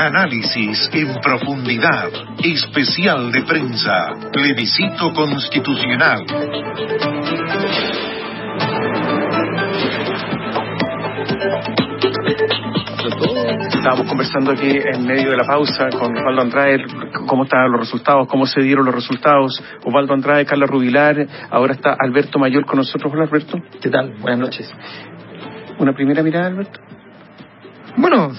Análisis en profundidad. Especial de prensa. Plebiscito constitucional. Estábamos conversando aquí en medio de la pausa con Osvaldo Andrade, cómo estaban los resultados, cómo se dieron los resultados. Osvaldo Andrade, Carla Rubilar, ahora está Alberto Mayor con nosotros. Hola Alberto. ¿Qué tal? Buenas noches. ¿Una primera mirada, Alberto? Bueno,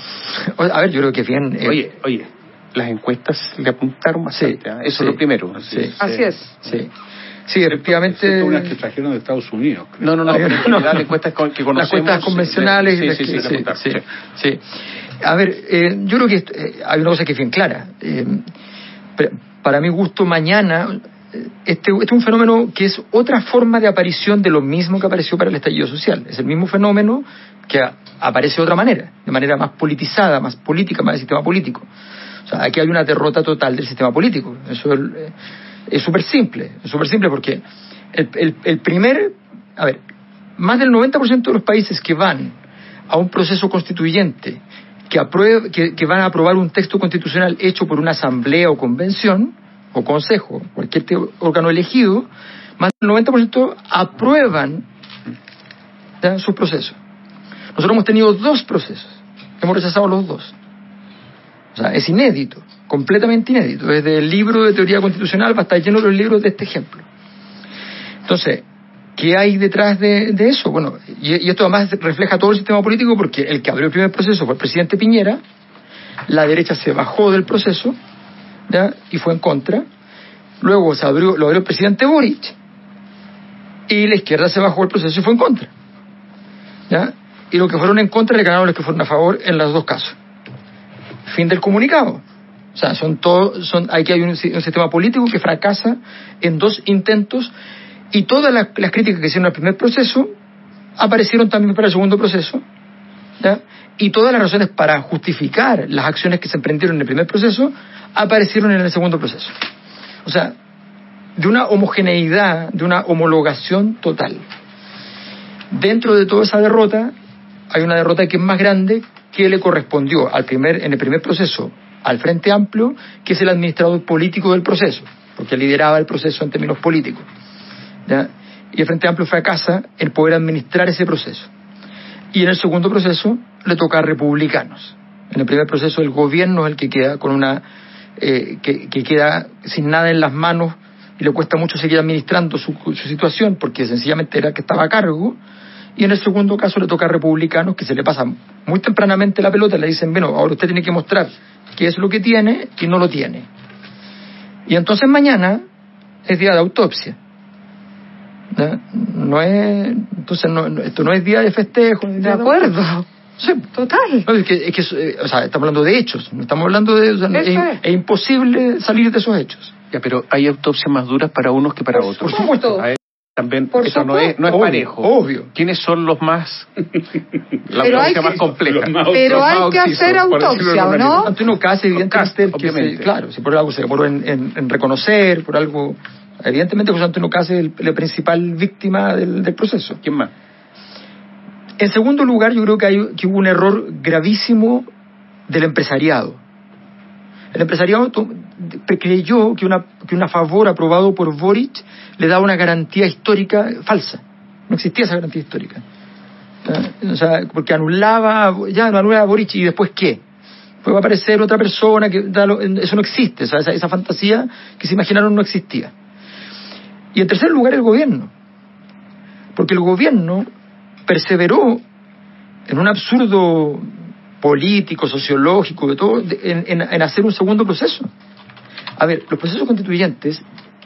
a ver, yo creo que bien. Eh, oye, oye, las encuestas le apuntaron bastante. ¿eh? Eso es lo primero. Sí, Así es. Sí. Sí, efectivamente. unas que trajeron de Estados Unidos. No, no, no, no, las encuestas que conocemos. Las encuestas convencionales. Sí, sí, sí, sí, sí, A ver, eh, yo creo que eh, hay una cosa que es bien clara. Eh, para mi gusto, mañana, este, este, es un fenómeno que es otra forma de aparición de lo mismo que apareció para el estallido social. Es el mismo fenómeno que aparece de otra manera, de manera más politizada, más política, más del sistema político. O sea, aquí hay una derrota total del sistema político. Eso es es súper simple, es súper simple porque el, el, primer, a ver, más del 90% de los países que van a un proceso constituyente, que, apruebe, que, van a aprobar un texto constitucional hecho por una asamblea o convención, o consejo, cualquier órgano elegido, más del 90% aprueban su proceso. Nosotros hemos tenido dos procesos, hemos rechazado los dos. O sea, es inédito completamente inédito. Desde el libro de teoría constitucional va a estar lleno de los libros de este ejemplo. Entonces, ¿qué hay detrás de, eso? Bueno, y, esto además refleja todo el sistema político porque el que abrió el primer proceso fue el presidente Piñera, la derecha se bajó del proceso ¿ya? y fue en contra, luego se abrió, lo abrió el presidente Boric y la izquierda se bajó del proceso y fue en contra. ¿ya? Y los que fueron en contra le ganaron los que fueron a favor en los dos casos. Fin del comunicado. O sea, son todo, son, aquí hay un, sistema político que fracasa en dos intentos y todas las, críticas que hicieron al primer proceso aparecieron también para el segundo proceso. ¿ya? Y todas las razones para justificar las acciones que se emprendieron en el primer proceso aparecieron en el segundo proceso. O sea, de una homogeneidad, de una homologación total. Dentro de toda esa derrota hay una derrota que es más grande que le correspondió al primer, en el primer proceso al Frente Amplio, que es el administrador político del proceso, porque lideraba el proceso en términos políticos. Y el Frente Amplio fracasa en poder administrar ese proceso. Y en el segundo proceso le toca a republicanos. En el primer proceso el gobierno es el que queda con una eh, que, queda sin nada en las manos y le cuesta mucho seguir administrando su, su situación porque sencillamente era que estaba a cargo y en el segundo caso le toca a republicanos que se le pasa muy tempranamente la pelota, le dicen, bueno, ahora usted tiene que mostrar qué es lo que tiene y no lo tiene. Y entonces mañana es día de autopsia. ¿No? es, entonces no, esto no es día de festejo. de, acuerdo. Sí. Total. es que, es que eh, o sea, estamos hablando de hechos, no estamos hablando de... es, imposible salir de esos hechos. Ya, pero hay autopsias más duras para unos que para otros. Por supuesto también eso no es, no es parejo. Obvio. ¿Quiénes son los más la pero hay más compleja? pero hay que hacer autopsia, ¿o no? Antonio Casi, evidentemente, que claro, si por algo se demoró en, en, reconocer, por algo, evidentemente José Antonio Casi es la principal víctima del, del, proceso. ¿Quién más? En segundo lugar, yo creo que, hay, que hubo un error gravísimo del empresariado. El empresariado creyó que una, que una favor aprobado por Boric le daba una garantía histórica falsa. No existía esa garantía histórica. O sea, porque anulaba, ya anulaba a Boric y después qué. Pues va a aparecer otra persona que eso no existe, esa, esa fantasía que se imaginaron no existía. Y en tercer lugar el gobierno, porque el gobierno perseveró en un absurdo político, sociológico, de todo, en, hacer un segundo proceso. A ver, los procesos constituyentes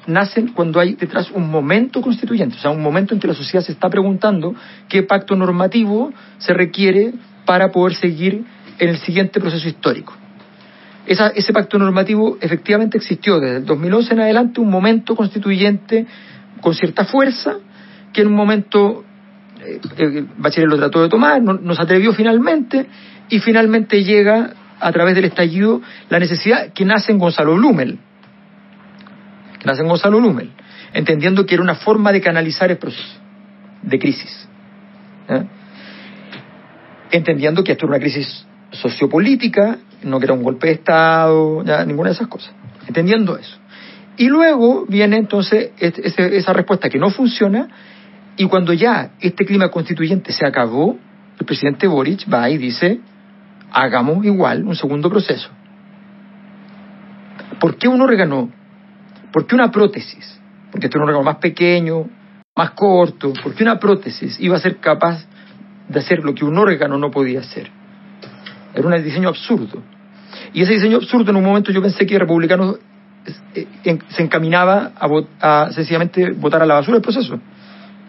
nacen cuando hay detrás un momento constituyente, o sea, un momento en que la sociedad se está preguntando qué pacto normativo se requiere para poder seguir en el siguiente proceso histórico. ese pacto normativo efectivamente existió desde el 2011 en adelante, un momento constituyente con cierta fuerza, que en un momento eh, eh Bachelet lo trató de tomar, no, nos atrevió finalmente, y finalmente llega a través del estallido la necesidad que nace en Gonzalo Blumel, que nace en Gonzalo Blumel, entendiendo que era una forma de canalizar el proceso de crisis, entendiendo que esto era una crisis sociopolítica, no que era un golpe de Estado, ya, ninguna de esas cosas. Entendiendo eso. Y luego viene entonces esa respuesta que no funciona y cuando ya este clima constituyente se acabó, el presidente Boric va y dice, hagamos igual un segundo proceso. ¿Por qué un órgano? ¿Por qué una prótesis? Porque este es un órgano más pequeño, más corto. ¿Por qué una prótesis iba a ser capaz de hacer lo que un órgano no podía hacer? Era un diseño absurdo. Y ese diseño absurdo en un momento yo pensé que republicanos eh, se encaminaba a, a sencillamente votar a la basura el proceso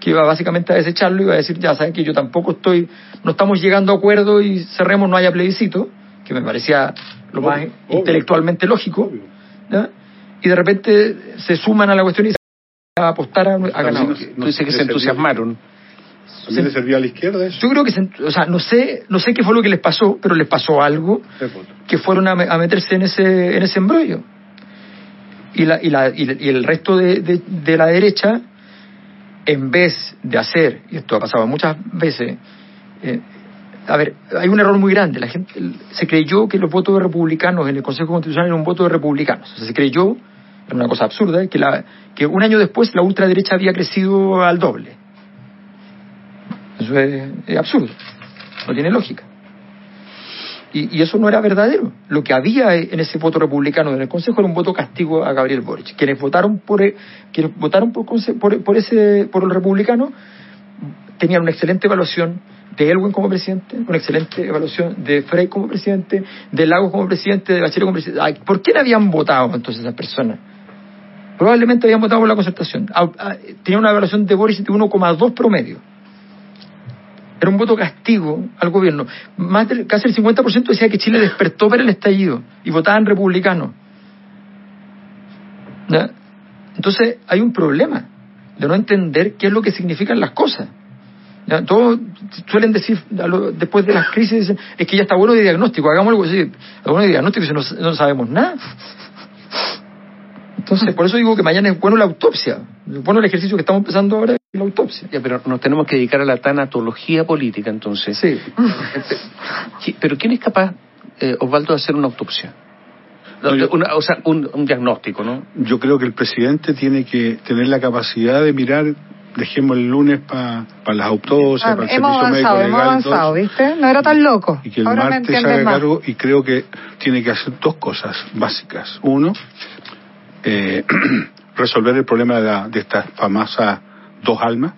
que iba básicamente a desecharlo y iba a decir, ya saben que yo tampoco estoy, no estamos llegando a acuerdo y cerremos, no haya plebiscito, que me parecía lo más intelectualmente lógico, y de repente se suman a la cuestión y se a apostar a, a ganar. No, dice que se entusiasmaron. ¿También le servía a la izquierda eso? Yo creo que, o sea, no sé, no sé qué fue lo que les pasó, pero les pasó algo que fueron a, meterse en ese, en ese embrollo. Y, la, y, la, y, el resto de, de la derecha en vez de hacer, y esto ha pasado muchas veces, eh, a ver, hay un error muy grande. La gente se creyó que los votos de republicanos en el Consejo Constitucional eran un voto de republicanos. O sea, se creyó, era una cosa absurda, que, la, que un año después la ultraderecha había crecido al doble. Eso es absurdo. No tiene lógica. Y, eso no era verdadero. Lo que había en ese voto republicano en el Consejo era un voto castigo a Gabriel Boric. Quienes votaron por, e, quienes votaron por, por, ese, por el republicano tenían una excelente evaluación de Elwin como presidente, una excelente evaluación de Frey como presidente, de Lagos como presidente, de Bachelet como presidente. ¿Por qué no habían votado entonces esas personas? Probablemente habían votado por la concertación. Tenía una evaluación de Boric de 1,2 promedio. Era un voto castigo al gobierno. Más casi el 50% decía que Chile despertó para el estallido y votaban republicanos. Entonces hay un problema de no entender qué es lo que significan las cosas. Todos suelen decir, después de las crisis, es que ya está bueno de diagnóstico, hagamos algo así. Bueno de diagnóstico si no, no sabemos nada. Entonces, por eso digo que mañana es bueno la autopsia. Es bueno el ejercicio que estamos empezando ahora la autopsia. Ya, pero nos tenemos que dedicar a la tanatología política, entonces. Sí. pero ¿quién es capaz, eh, Osvaldo, de hacer una autopsia? o sea, un, diagnóstico, ¿no? Yo creo que el presidente tiene que tener la capacidad de mirar, dejemos el lunes para las autopsias, ah, para el hemos servicio avanzado, hemos avanzado, ¿viste? No era tan loco. Y que el martes haga cargo, y creo que tiene que hacer dos cosas básicas. Uno, eh, resolver el problema de, de estas famosas dos almas,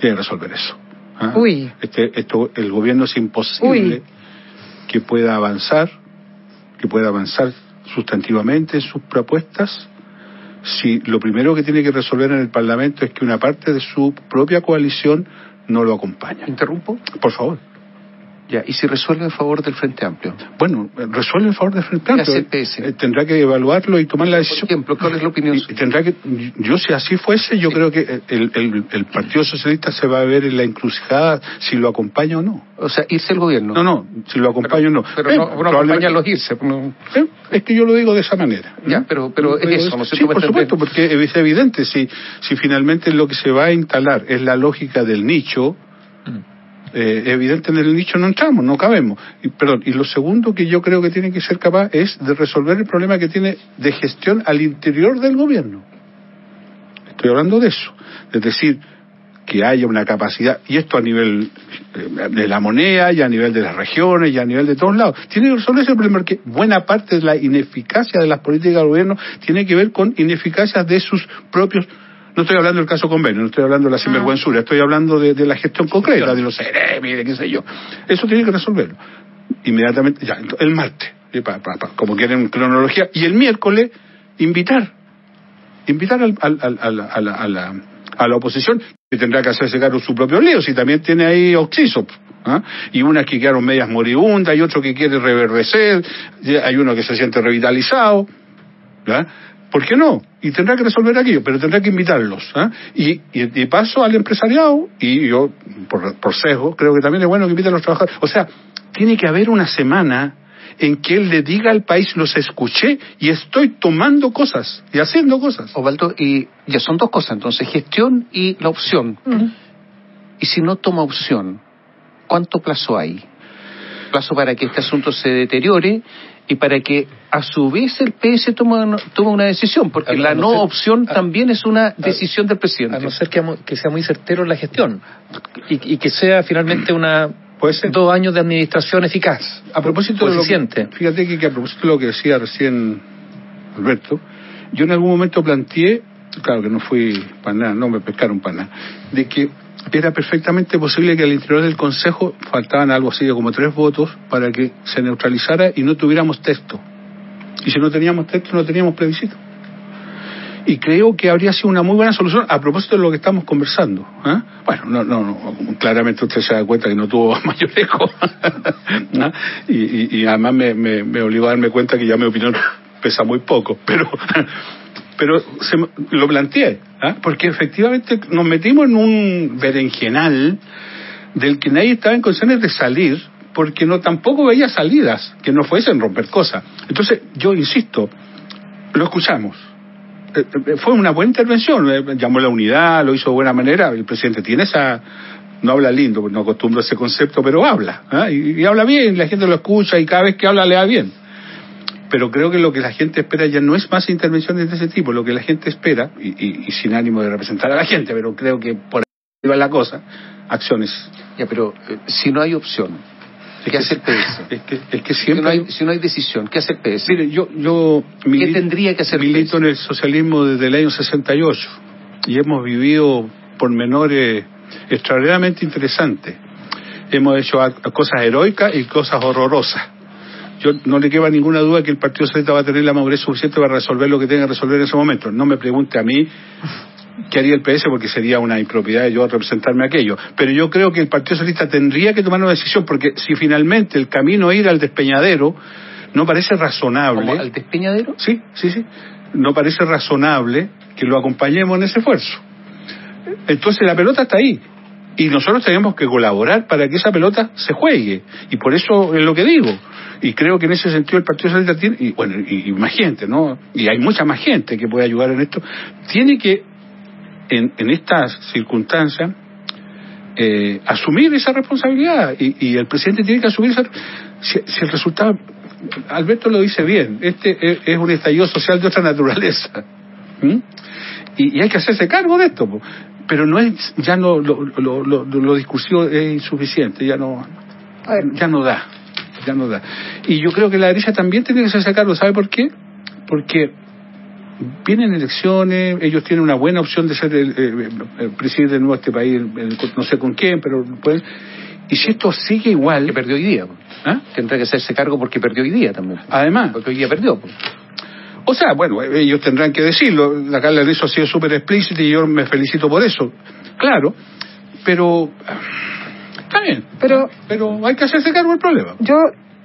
tiene que resolver eso. ¿ah? Uy. Este, esto, el gobierno es imposible que pueda avanzar, que pueda avanzar sustantivamente en sus propuestas si lo primero que tiene que resolver en el Parlamento es que una parte de su propia coalición no lo acompaña. ¿Interrumpo? Por favor. Ya, ¿y si resuelve en favor del Frente Amplio? Bueno, resuelve en favor del Frente Amplio. Eh, tendrá que evaluarlo y tomar la decisión. Por ejemplo, ¿cuál es la opinión? tendrá que, yo si así fuese, yo creo que el, el, Partido Socialista se va a ver en la encrucijada si lo acompaña o no. O sea, irse el gobierno. No, no, si lo acompaña o no. Pero no, no acompaña los irse. Eh, es que yo lo digo de esa manera. Ya, pero, pero es eso, ¿no Sí, por supuesto, porque es evidente, si, si finalmente lo que se va a instalar es la lógica del nicho, eh, evidente en el nicho no entramos, no cabemos. Y, perdón, y lo segundo que yo creo que tiene que ser capaz es de resolver el problema que tiene de gestión al interior del gobierno. Estoy hablando de eso. Es decir, que haya una capacidad, y esto a nivel eh, de la moneda, y a nivel de las regiones, y a nivel de todos lados. Tiene que resolver ese problema porque buena parte de la ineficacia de las políticas del gobierno tiene que ver con ineficacia de sus propios no estoy hablando del caso convenio, no estoy hablando de la ah. sinvergüenzura, estoy hablando de, la gestión concreta, de los CEREMI, de qué sé yo. Eso tiene que resolverlo. Inmediatamente, ya, el martes, como quieren cronología, y el miércoles, invitar. Invitar al, a, la, a, la, oposición, que tendrá que hacerse cargo su propio lío, si también tiene ahí oxiso. ¿ah? y unas que quedaron medias moribundas, y otro que quiere reverdecer, hay uno que se siente revitalizado. ¿verdad? ¿Por qué no? Y tendrá que resolver aquello, pero tendrá que invitarlos. ¿ah? Y, y, paso al empresariado, y yo, por, por sesgo, creo que también es bueno que inviten a los trabajadores. O sea, tiene que haber una semana en que él le diga al país, los escuché y estoy tomando cosas y haciendo cosas. Ovaldo, y ya son dos cosas, entonces, gestión y la opción. Y si no toma opción, ¿cuánto plazo hay? plazo para que este asunto se deteriore y para que a su vez el PS tome, una decisión, porque la no, opción también es una decisión del presidente. A no ser que, sea muy certero en la gestión y, que sea finalmente una dos años de administración eficaz. A propósito de lo que, fíjate que, que a propósito de lo que decía recién Alberto, yo en algún momento planteé, claro que no fui para nada, no me pescaron para nada, de que era perfectamente posible que al interior del Consejo faltaban algo así de como tres votos para que se neutralizara y no tuviéramos texto. Y si no teníamos texto, no teníamos plebiscito. Y creo que habría sido una muy buena solución a propósito de lo que estamos conversando. ¿eh? Bueno, no, no, no, claramente usted se da cuenta que no tuvo mayor eco. ¿Ah? y, y, además me, me, me obligó a darme cuenta que ya mi opinión pesa muy poco. Pero pero se, lo planteé, ¿ah? porque efectivamente nos metimos en un berenjenal del que nadie estaba en condiciones de salir, porque no tampoco veía salidas que no fuesen romper cosas. Entonces, yo insisto, lo escuchamos. Eh, eh, fue una buena intervención, eh, llamó la unidad, lo hizo de buena manera, el presidente tiene esa, no habla lindo, no acostumbro a ese concepto, pero habla, ¿ah? y, habla bien, la gente lo escucha y cada vez que habla le da bien pero creo que lo que la gente espera ya no es más intervenciones de ese tipo, lo que la gente espera, y, sin ánimo de representar a la gente, pero creo que por ahí va la cosa, acciones. Ya, pero eh, si no hay opción, ¿qué hace el PS? Es que, es que siempre... Si no, hay, decisión, ¿qué hace el PS? Mire, yo, yo ¿Qué tendría que hacer milito en el socialismo desde el año 68 y hemos vivido por menores extraordinariamente interesantes. Hemos hecho cosas heroicas y cosas horrorosas yo no le queda ninguna duda que el Partido Socialista va a tener la madurez suficiente para resolver lo que tenga que resolver en ese momento. No me pregunte a mí qué haría el PS porque sería una impropiedad de yo representarme aquello. Pero yo creo que el Partido Socialista tendría que tomar una decisión porque si finalmente el camino ir al despeñadero no parece razonable. ¿Al despeñadero? Sí, sí, sí. No parece razonable que lo acompañemos en ese esfuerzo. Entonces la pelota está ahí. Y nosotros tenemos que colaborar para que esa pelota se juegue. Y por eso es lo que digo. Y creo que en ese sentido el Partido Socialista tiene, y bueno, y, más gente, ¿no? Y hay mucha más gente que puede ayudar en esto. Tiene que, en, en estas circunstancias, eh, asumir esa responsabilidad. Y, el presidente tiene que asumir esa. Si, el resultado. Alberto lo dice bien, este es, un estallido social de otra naturaleza. Y, hay que hacerse cargo de esto pero no es ya no lo, lo, lo, lo discursivo es insuficiente ya no ya no da ya no da y yo creo que la derecha también tiene que hacerse cargo ¿sabe por qué? porque vienen elecciones ellos tienen una buena opción de ser el, presidente de nuevo este país no sé con quién pero pues y si esto sigue igual que perdió hoy día ¿Ah? tendrá que hacerse cargo porque perdió hoy día también además porque hoy día perdió pues. O sea, bueno, ellos tendrán que decirlo. La Carla de eso ha sido súper explícita y yo me felicito por eso. Claro, pero está bien. Pero, pero hay que hacerse cargo del problema. Yo,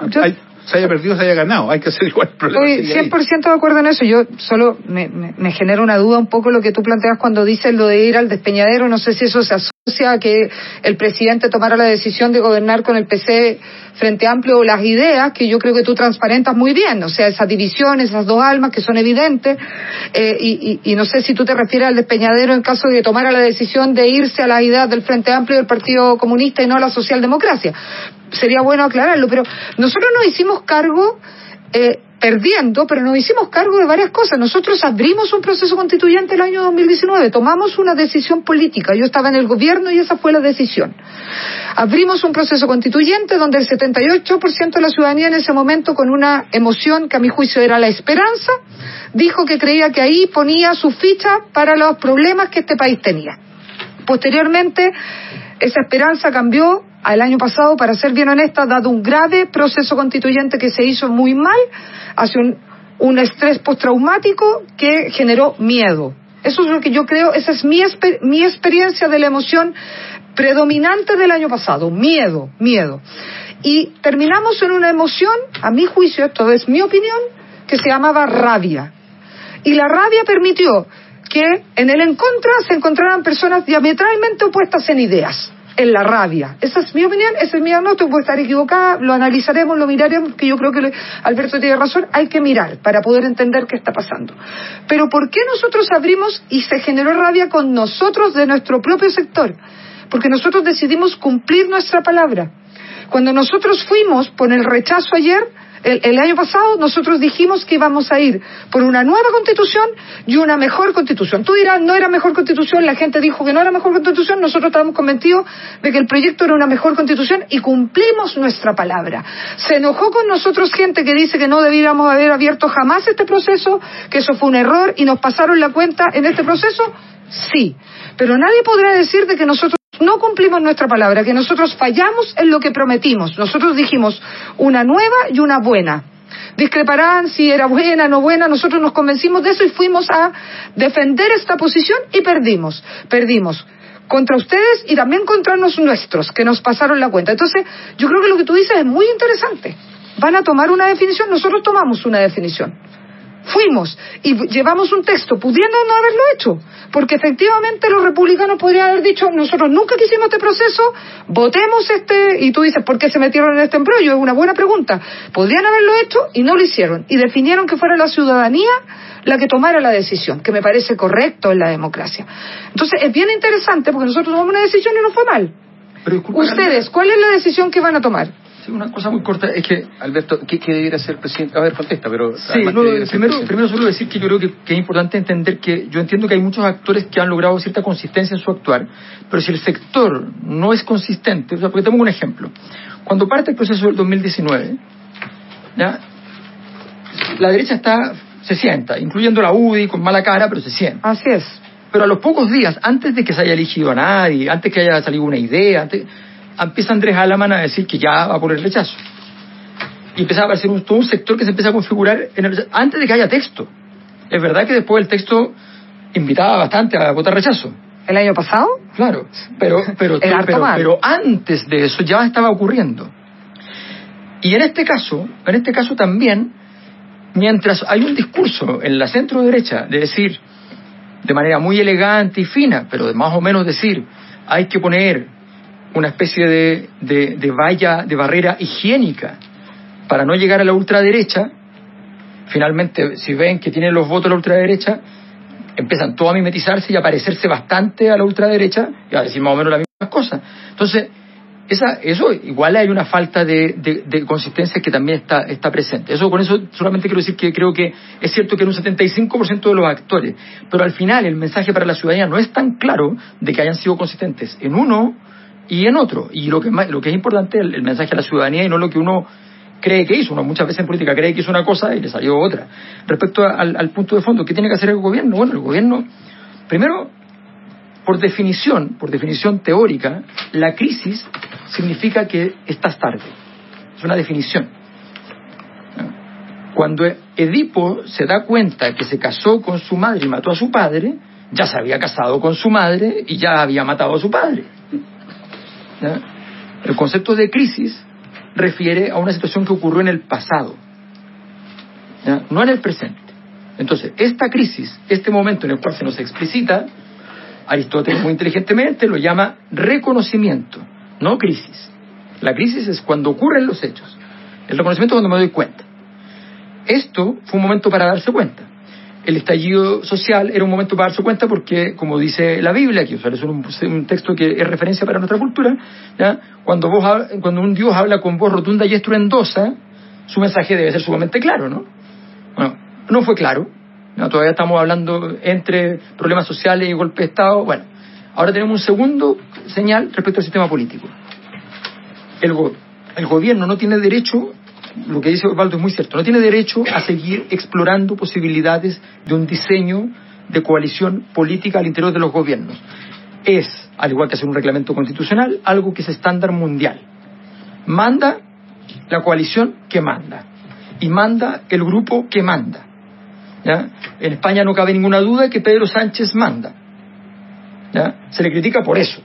yo se haya perdido, se haya ganado. Hay que hacer igual el problema. Estoy 100% de acuerdo en eso. Yo solo me, me, genera una duda un poco lo que tú planteas cuando dices lo de ir al despeñadero. No sé si eso se que el presidente tomara la decisión de gobernar con el PC Frente Amplio o las ideas que yo creo que tú transparentas muy bien. O sea, esas divisiones, esas dos almas que son evidentes. Eh, y, no sé si tú te refieres al despeñadero en caso de que tomara la decisión de irse a las ideas del Frente Amplio del Partido Comunista y no a la socialdemocracia sería bueno aclararlo, pero nosotros nos hicimos cargo, eh, perdiendo, pero nos hicimos cargo de varias cosas. Nosotros abrimos un proceso constituyente el año 2019, tomamos una decisión política, yo estaba en el gobierno y esa fue la decisión. Abrimos un proceso constituyente donde el 78% de la ciudadanía en ese momento, con una emoción que a mi juicio era la esperanza, dijo que creía que ahí ponía su ficha para los problemas que este país tenía. Posteriormente, esa esperanza cambió al año pasado, para ser bien honesta, dado un grave proceso constituyente que se hizo muy mal, hacia un, un estrés postraumático que generó miedo. Eso es lo que yo creo, esa es mi, mi experiencia de la emoción predominante del año pasado, miedo, miedo. Y terminamos en una emoción, a mi juicio, esto es mi opinión, que se llamaba rabia. Y la rabia permitió que en el en contra se encontraran personas diametralmente opuestas en ideas en la rabia. Esa es mi opinión, esa es mi diagnóstico, puede estar equivocada, lo analizaremos, lo miraremos, que yo creo que Alberto tiene razón, hay que mirar para poder entender qué está pasando. Pero ¿por qué nosotros abrimos y se generó rabia con nosotros de nuestro propio sector? Porque nosotros decidimos cumplir nuestra palabra. Cuando nosotros fuimos por el rechazo ayer, el, año pasado nosotros dijimos que íbamos a ir por una nueva constitución y una mejor constitución. Tú dirás, no era mejor constitución, la gente dijo que no era mejor constitución, nosotros estábamos convencidos de que el proyecto era una mejor constitución y cumplimos nuestra palabra. Se enojó con nosotros gente que dice que no debiéramos haber abierto jamás este proceso, que eso fue un error y nos pasaron la cuenta en este proceso. Sí, pero nadie podrá decir de que nosotros no cumplimos nuestra palabra, que nosotros fallamos en lo que prometimos. Nosotros dijimos una nueva y una buena. Discreparán si era buena o no buena, nosotros nos convencimos de eso y fuimos a defender esta posición y perdimos. Perdimos contra ustedes y también contra los nuestros, que nos pasaron la cuenta. Entonces, yo creo que lo que tú dices es muy interesante. Van a tomar una definición, nosotros tomamos una definición. Fuimos y llevamos un texto, pudiendo no haberlo hecho, porque efectivamente los republicanos podrían haber dicho, nosotros nunca quisimos este proceso, votemos este, y tú dices, ¿por qué se metieron en este embrollo? Es una buena pregunta. Podrían haberlo hecho y no lo hicieron, y definieron que fuera la ciudadanía la que tomara la decisión, que me parece correcto en la democracia. Entonces, es bien interesante porque nosotros tomamos una decisión y no fue mal. Ustedes, ¿cuál es la decisión que van a tomar? Una cosa muy corta es que, Alberto, ¿qué, debería ser el presidente? A ver, contesta, pero... Sí, primero, primero solo decir que yo creo que, es importante entender que yo entiendo que hay muchos actores que han logrado cierta consistencia en su actuar, pero si el sector no es consistente, o sea, porque tengo un ejemplo. Cuando parte el proceso del 2019, ¿ya? la derecha está se sienta, incluyendo la UDI con mala cara, pero se sienta. Así es. Pero a los pocos días, antes de que se haya elegido a nadie, antes que haya salido una idea, antes, empieza Andrés Alaman a decir que ya va por el rechazo. Y empieza a aparecer un, todo un sector que se empieza a configurar en el, antes de que haya texto. Es verdad que después el texto invitaba bastante a votar rechazo. ¿El año pasado? Claro, pero, pero, pero, antes de eso ya estaba ocurriendo. Y en este caso, en este caso también, mientras hay un discurso en la centro derecha de decir, de manera muy elegante y fina, pero de más o menos decir, hay que poner una especie de, de, valla, de barrera higiénica para no llegar a la ultraderecha, finalmente, si ven que tienen los votos de la ultraderecha, empiezan todos a mimetizarse y a parecerse bastante a la ultraderecha y a decir más o menos las mismas cosas. Entonces, esa, eso igual hay una falta de, de, consistencia que también está, está presente. Eso con eso solamente quiero decir que creo que es cierto que en un 75% de los actores, pero al final el mensaje para la ciudadanía no es tan claro de que hayan sido consistentes en uno y en otro. Y lo que, lo que es importante es el, mensaje a la ciudadanía y no lo que uno cree que hizo. Uno muchas veces en política cree que hizo una cosa y le salió otra. Respecto al, punto de fondo, ¿qué tiene que hacer el gobierno? Bueno, el gobierno, primero, por definición, por definición teórica, la crisis significa que estás tarde. Es una definición. Cuando Edipo se da cuenta que se casó con su madre y mató a su padre, ya se había casado con su madre y ya había matado a su padre. El concepto de crisis refiere a una situación que ocurrió en el pasado, no en el presente. Entonces, esta crisis, este momento en el cual se nos explicita, Aristóteles muy inteligentemente lo llama reconocimiento, no crisis. La crisis es cuando ocurren los hechos. El reconocimiento es cuando me doy cuenta. Esto fue un momento para darse cuenta el estallido social era un momento para darse cuenta porque, como dice la Biblia, que es un, texto que es referencia para nuestra cultura, Cuando, vos, cuando un Dios habla con voz rotunda y estruendosa, su mensaje debe ser sumamente claro, ¿no? Bueno, no fue claro, todavía estamos hablando entre problemas sociales y golpe de Estado. Bueno, ahora tenemos un segundo señal respecto al sistema político. El, el gobierno no tiene derecho lo que dice Osvaldo es muy cierto, no tiene derecho a seguir explorando posibilidades de un diseño de coalición política al interior de los gobiernos. Es, al igual que hacer un reglamento constitucional, algo que es estándar mundial. Manda la coalición que manda y manda el grupo que manda. En España no cabe ninguna duda que Pedro Sánchez manda. Se le critica por eso.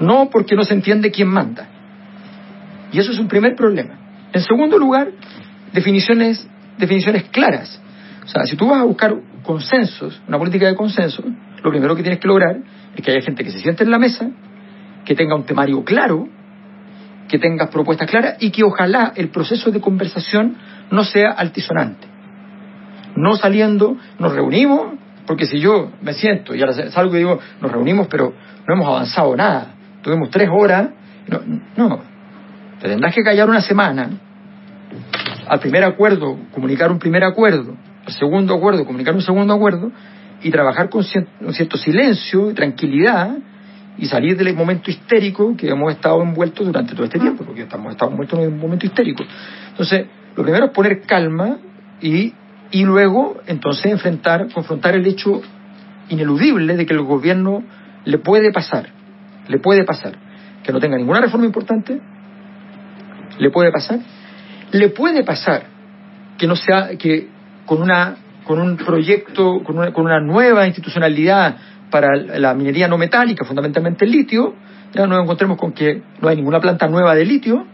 No porque no se entiende quién manda. Y eso es un primer problema. En segundo lugar, definiciones, definiciones claras. O sea, si tú vas a buscar consensos, una política de consenso, lo primero que tienes que lograr es que haya gente que se siente en la mesa, que tenga un temario claro, que tengas propuestas claras y que ojalá el proceso de conversación no sea altisonante. No saliendo, nos reunimos, porque si yo me siento y ahora salgo y digo, nos reunimos, pero no hemos avanzado nada. Tuvimos tres horas. No, no Te tendrás que callar una semana, al primer acuerdo comunicar un primer acuerdo, al segundo acuerdo comunicar un segundo acuerdo, y trabajar con cierto silencio y tranquilidad y salir del momento histérico que hemos estado envueltos durante todo este tiempo, porque estamos estado envueltos en un momento histérico. Entonces, lo primero es poner calma y, y luego, entonces, enfrentar, confrontar el hecho ineludible de que el gobierno le puede pasar, le puede pasar, que no tenga ninguna reforma importante, le puede pasar, le puede pasar que no sea, que con una con un proyecto, con una, con una nueva institucionalidad para la minería no metálica, fundamentalmente el litio, ya nos encontremos con que no hay ninguna planta nueva de litio,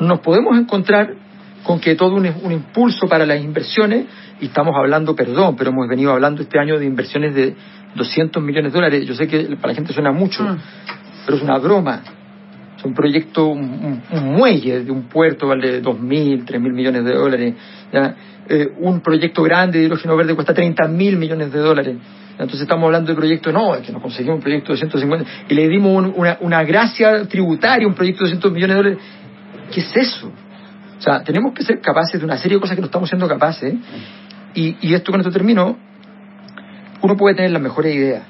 nos podemos encontrar con que todo un, un, impulso para las inversiones, y estamos hablando, perdón, pero hemos venido hablando este año de inversiones de 200 millones de dólares, yo sé que para la gente suena mucho, mm. pero es una broma. Un proyecto, un, muelle de un puerto vale 2.000, 3.000 millones de dólares. ¿ya? Eh, un proyecto grande de hidrógeno verde cuesta 30.000 millones de dólares. Entonces estamos hablando de proyecto, no, es que nos conseguimos un proyecto de 150 y le dimos una, una gracia tributaria, un proyecto de 200 millones de dólares. ¿Qué es eso? O sea, tenemos que ser capaces de una serie de cosas que no estamos siendo capaces. Y, y esto con esto termino. Uno puede tener las mejores ideas,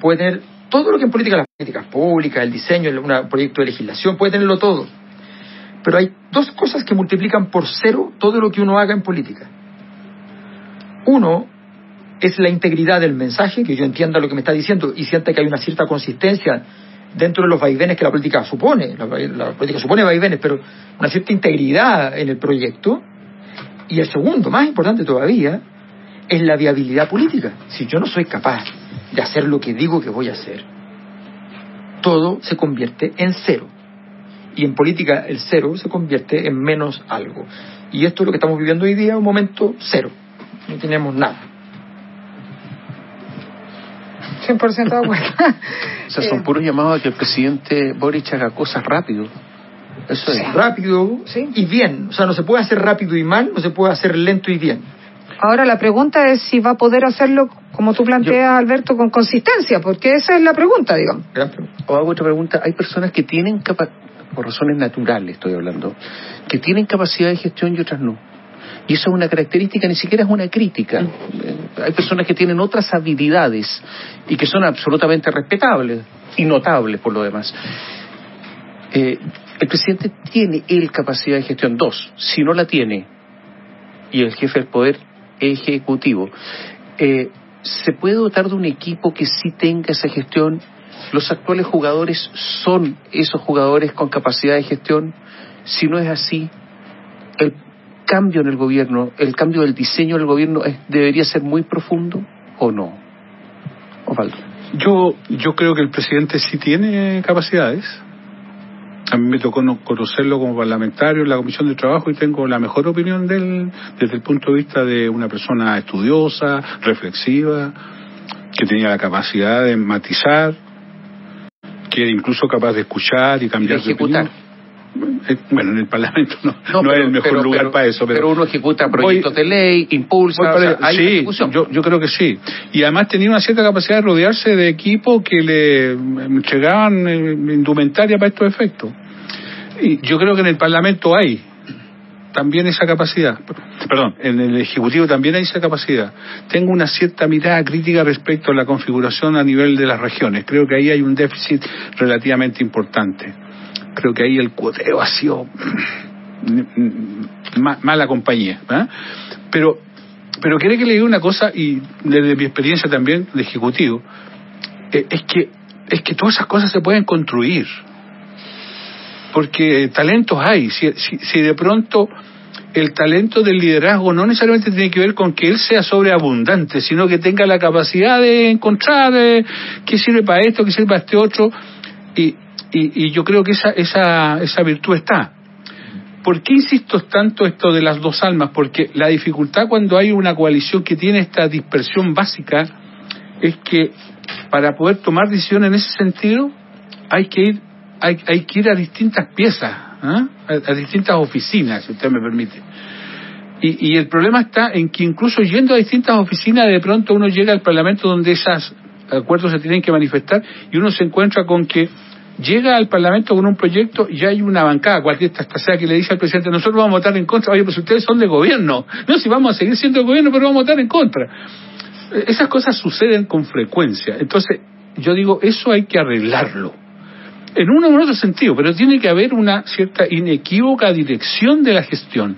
puede tener todo lo que en política, las políticas públicas, el diseño, un proyecto de legislación, puede tenerlo todo. Pero hay dos cosas que multiplican por cero todo lo que uno haga en política. Uno es la integridad del mensaje, que yo entienda lo que me está diciendo y sienta que hay una cierta consistencia dentro de los vaivenes que la política supone. La, política supone vaivenes, pero una cierta integridad en el proyecto. Y el segundo, más importante todavía, es la viabilidad política. Si yo no soy capaz de hacer lo que digo que voy a hacer, todo se convierte en cero. Y en política el cero se convierte en menos algo. Y esto es lo que estamos viviendo hoy día, un momento cero. No tenemos nada. 100% de acuerdo. o sea, son puros llamados a que el presidente Boric haga cosas rápido. Eso es. Rápido y bien. O sea, no se puede hacer rápido y mal, no se puede hacer lento y bien. Ahora la pregunta es si va a poder hacerlo, como tú planteas, Alberto, con consistencia, porque esa es la pregunta, digamos. O hago otra pregunta. Hay personas que tienen capacidad, por razones naturales estoy hablando, que tienen capacidad de gestión y otras no. Y eso es una característica, ni siquiera es una crítica. Mm. Hay personas que tienen otras habilidades y que son absolutamente respetables y notables por lo demás. Eh, el presidente tiene él capacidad de gestión. Dos, si no la tiene, y el jefe del poder ejecutivo, eh, ¿se puede dotar de un equipo que sí tenga esa gestión? ¿Los actuales jugadores son esos jugadores con capacidad de gestión? Si no es así, el cambio en el gobierno, el cambio del diseño del gobierno debería ser muy profundo o no? Osvaldo. Yo, yo creo que el presidente sí tiene capacidades. A mí me tocó conocerlo como parlamentario en la Comisión de Trabajo y tengo la mejor opinión de él desde el punto de vista de una persona estudiosa, reflexiva, que tenía la capacidad de matizar, que era incluso capaz de escuchar y cambiar de, opinión. Eh, bueno, en el Parlamento no, no, es el mejor lugar para eso. Pero, uno ejecuta proyectos de ley, impulsa, sí, yo, yo creo que sí. Y además tenía una cierta capacidad de rodearse de equipos que le entregaban eh, indumentaria para estos efectos. Y yo creo que en el Parlamento hay también esa capacidad. Perdón, en el Ejecutivo también hay esa capacidad. Tengo una cierta mirada crítica respecto a la configuración a nivel de las regiones. Creo que ahí hay un déficit relativamente importante creo que ahí el cuoteo ha sido mala compañía. ¿eh? Pero, pero quiere que le diga una cosa, y desde mi experiencia también de ejecutivo, eh, es, que, es que todas esas cosas se pueden construir. Porque talentos hay. Si, si, de pronto el talento del liderazgo no necesariamente tiene que ver con que él sea sobreabundante, sino que tenga la capacidad de encontrar eh, qué sirve para esto, qué sirve para este otro. Y, y, yo creo que esa, esa, esa virtud está. ¿Por qué insisto tanto esto de las dos almas? Porque la dificultad cuando hay una coalición que tiene esta dispersión básica es que para poder tomar decisiones en ese sentido hay que ir, hay, hay que ir a distintas piezas, ¿ah? a, distintas oficinas, si usted me permite. Y, y, el problema está en que incluso yendo a distintas oficinas, de pronto uno llega al Parlamento donde esos acuerdos se tienen que manifestar y uno se encuentra con que llega al Parlamento con un proyecto y hay una bancada cualquiera sea que le dice al presidente, nosotros vamos a votar en contra, oye, pues ustedes son de gobierno, no, si vamos a seguir siendo de gobierno, pero vamos a votar en contra. Esas cosas suceden con frecuencia. Entonces, yo digo, eso hay que arreglarlo. En uno u otro sentido, pero tiene que haber una cierta inequívoca dirección de la gestión.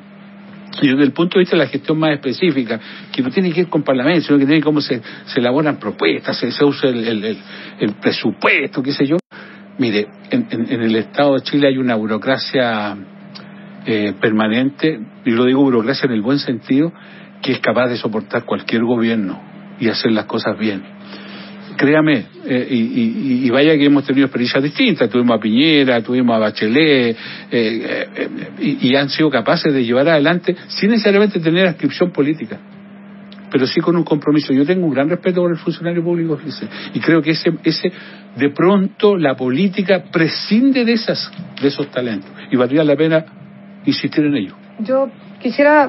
Y desde el punto de vista de la gestión más específica, que no tiene que ir con parlamento, sino que tiene cómo se, se elaboran propuestas, se, usa el, el, el, presupuesto, qué sé yo. Mire, en, en, el Estado de Chile hay una burocracia eh, permanente, y lo digo burocracia en el buen sentido, que es capaz de soportar cualquier gobierno y hacer las cosas bien. Créame, eh, y, vaya que hemos tenido experiencias distintas, tuvimos a Piñera, tuvimos a Bachelet, eh, eh, y, han sido capaces de llevar adelante sin necesariamente tener inscripción política, pero sí con un compromiso. Yo tengo un gran respeto por el funcionario público, y creo que ese, ese, de pronto la política prescinde de, esas, de esos talentos, y valdría la pena insistir en ello. Yo quisiera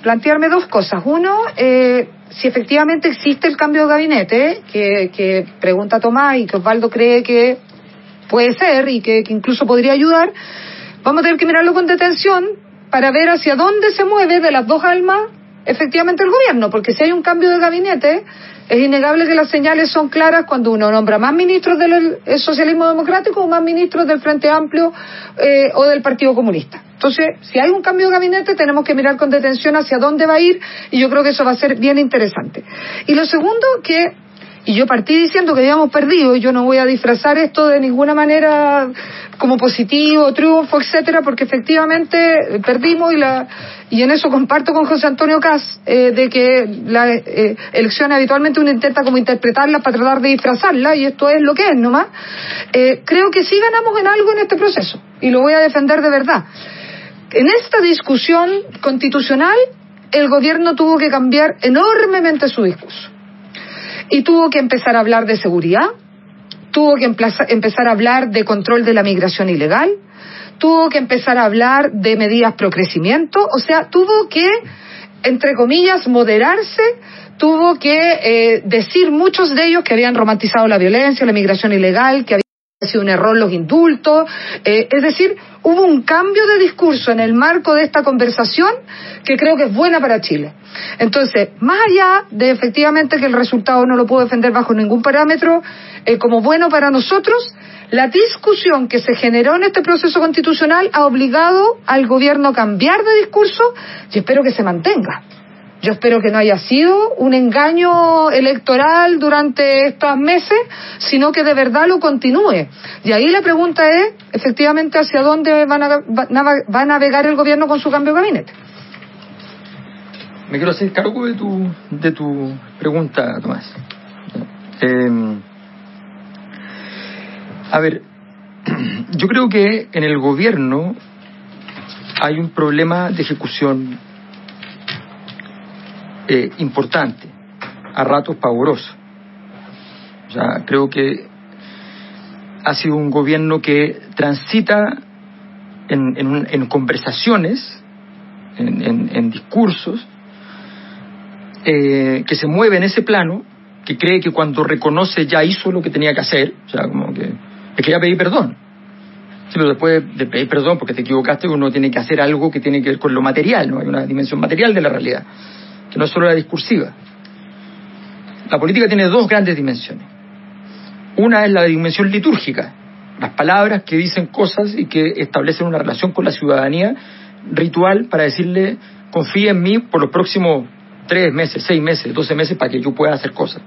plantearme dos cosas. Uno, eh, si efectivamente existe el cambio de gabinete, que, pregunta Tomás y que Osvaldo cree que puede ser y que, incluso podría ayudar, vamos a tener que mirarlo con detención para ver hacia dónde se mueve de las dos almas efectivamente el gobierno, porque si hay un cambio de gabinete, es innegable que las señales son claras cuando uno nombra más ministros del socialismo democrático o más ministros del Frente Amplio eh, o del Partido Comunista. Entonces, si hay un cambio de gabinete, tenemos que mirar con detención hacia dónde va a ir y yo creo que eso va a ser bien interesante. Y lo segundo, que y yo partí diciendo que habíamos perdido, y yo no voy a disfrazar esto de ninguna manera como positivo, triunfo, etcétera, porque efectivamente perdimos y, la, y en eso comparto con José Antonio Cas eh, de que las eh, elecciones habitualmente uno intenta como interpretarlas para tratar de disfrazarlas, y esto es lo que es nomás. Eh, creo que sí ganamos en algo en este proceso, y lo voy a defender de verdad. En esta discusión constitucional, el gobierno tuvo que cambiar enormemente su discurso. Y tuvo que empezar a hablar de seguridad, tuvo que empezar a hablar de control de la migración ilegal, tuvo que empezar a hablar de medidas pro crecimiento, o sea, tuvo que, entre comillas, moderarse, tuvo que eh, decir muchos de ellos que habían romantizado la violencia, la migración ilegal, que había sido un error los indultos, eh, es decir, hubo un cambio de discurso en el marco de esta conversación que creo que es buena para Chile. Entonces, más allá de efectivamente que el resultado no lo puedo defender bajo ningún parámetro eh, como bueno para nosotros, la discusión que se generó en este proceso constitucional ha obligado al gobierno a cambiar de discurso y espero que se mantenga. Yo espero que no haya sido un engaño electoral durante estos meses, sino que de verdad lo continúe. Y ahí la pregunta es, efectivamente, hacia dónde va a navegar el gobierno con su cambio de gabinete. Me quiero hacer cargo de tu, de tu pregunta, Tomás. Em, a ver, yo creo que en el gobierno hay un problema de ejecución eh, importante, a ratos pavoroso. O sea, creo que ha sido un gobierno que transita en, conversaciones, en, discursos, eh, que se mueve en ese plano, que cree que cuando reconoce ya hizo lo que tenía que hacer, o sea, como que es que ya pedí perdón. Pero después de pedir perdón porque te equivocaste, uno tiene que hacer algo que tiene que ver con lo material, ¿no? Hay una dimensión material de la realidad que no es solo la discursiva. La política tiene dos grandes dimensiones. Una es la dimensión litúrgica, las palabras que dicen cosas y que establecen una relación con la ciudadanía ritual para decirle, confía en mí por los próximos tres meses, seis meses, doce meses para que yo pueda hacer cosas.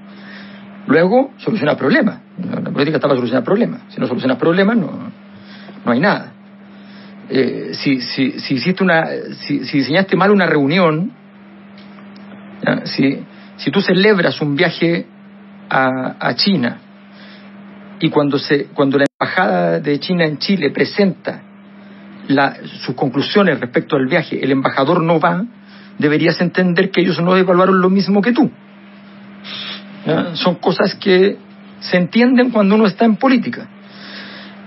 Luego, solucionar problemas. La política está para solucionar problemas. Si no solucionas problemas, no, no hay nada. Eh, si, si, si, hiciste una, si, si diseñaste mal una reunión, si, si tú celebras un viaje a, a China y cuando, se, cuando la Embajada de China en Chile presenta sus conclusiones respecto al viaje, el embajador no va, deberías entender que ellos no evaluaron lo mismo que tú. Son cosas que se entienden cuando uno está en política.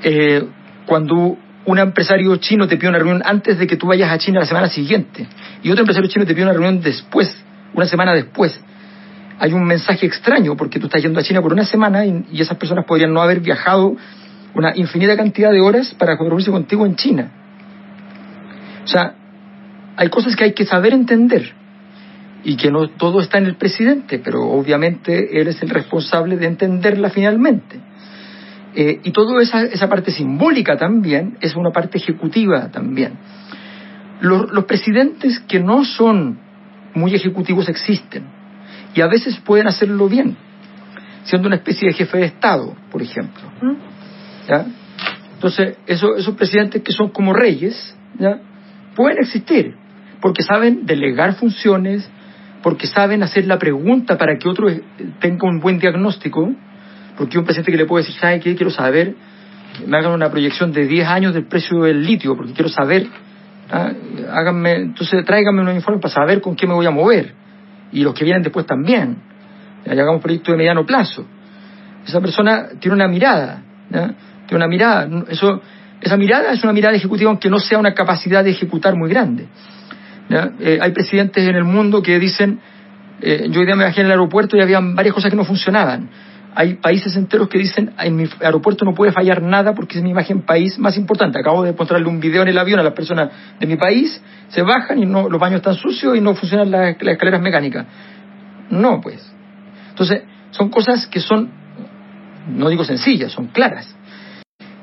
Eh, cuando un empresario chino te pide una reunión antes de que tú vayas a China la semana siguiente y otro empresario chino te pide una reunión después una semana después, hay un mensaje extraño porque tú estás yendo a China por una semana y, esas personas podrían no haber viajado una infinita cantidad de horas para reunirse contigo en China. O sea, hay cosas que hay que saber entender y que no todo está en el presidente, pero obviamente él es el responsable de entenderla finalmente. Eh, y toda esa, esa parte simbólica también es una parte ejecutiva también. Los, los presidentes que no son muy ejecutivos existen y a veces pueden hacerlo bien, siendo una especie de jefe de Estado, por ejemplo. ¿ya? Entonces, eso, esos presidentes que son como reyes, ¿ya? pueden existir, porque saben delegar funciones, porque saben hacer la pregunta para que otro tenga un buen diagnóstico, porque un presidente que le puede decir, ¿sabe qué? Quiero saber, me hagan una proyección de 10 años del precio del litio, porque quiero saber, ¿ah? entonces tráiganme un informe para saber con qué me voy a mover, y los que vienen después también, y hagamos proyectos de mediano plazo. Esa persona tiene una mirada, tiene una mirada, eso, esa mirada es una mirada ejecutiva aunque no sea una capacidad de ejecutar muy grande. Eh, hay presidentes en el mundo que dicen, eh, yo hoy día me bajé en el aeropuerto y había varias cosas que no funcionaban. Hay países enteros que dicen, en mi aeropuerto no puede fallar nada porque es mi imagen país más importante. Acabo de mostrarle un video en el avión a las personas de mi país, se bajan y no, los baños están sucios y no funcionan las, las escaleras mecánicas. No, pues. Entonces, son cosas que son, no digo sencillas, son claras.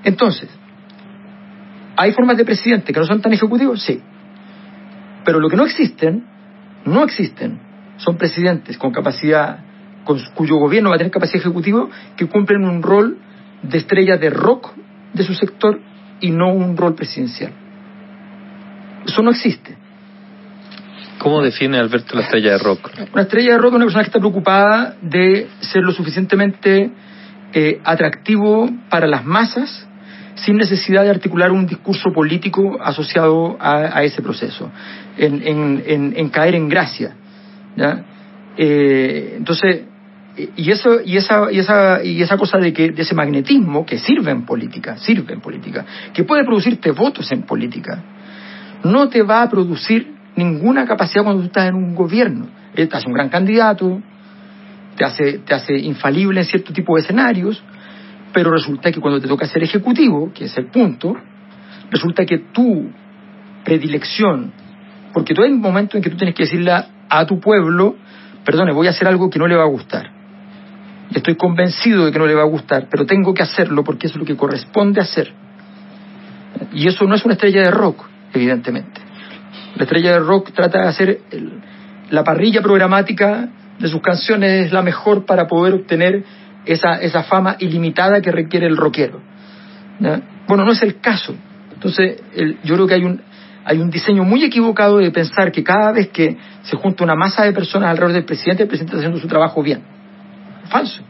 Entonces, ¿hay formas de presidente que no son tan ejecutivos? Sí. Pero lo que no existen, no existen, son presidentes con capacidad, con, cuyo gobierno va a tener capacidad ejecutiva, que cumplen un rol de estrella de rock de su sector y no un rol presidencial. Eso no existe. ¿Cómo define Alberto la estrella de rock? Una estrella de rock es una persona que está preocupada de ser lo suficientemente eh, atractivo para las masas sin necesidad de articular un discurso político asociado a, a ese proceso, en, en, en, en, caer en gracia. ¿ya? Eh, entonces, y eso y esa y esa y esa cosa de que de ese magnetismo que sirve en política sirve en política que puede producirte votos en política no te va a producir ninguna capacidad cuando tú estás en un gobierno. Te hace un gran candidato te hace te hace infalible en cierto tipo de escenarios pero resulta que cuando te toca ser ejecutivo que es el punto resulta que tu predilección porque tú hay un momento en que tú tienes que decirle a tu pueblo perdone voy a hacer algo que no le va a gustar Estoy convencido de que no le va a gustar, pero tengo que hacerlo porque es lo que corresponde hacer. Y eso no es una estrella de rock, evidentemente. La estrella de rock trata de hacer el, la parrilla programática de sus canciones es la mejor para poder obtener esa, esa fama ilimitada que requiere el rockero. Bueno, no es el caso. Entonces, el, yo creo que hay un, hay un diseño muy equivocado de pensar que cada vez que se junta una masa de personas alrededor del presidente, el presidente está haciendo su trabajo bien falso.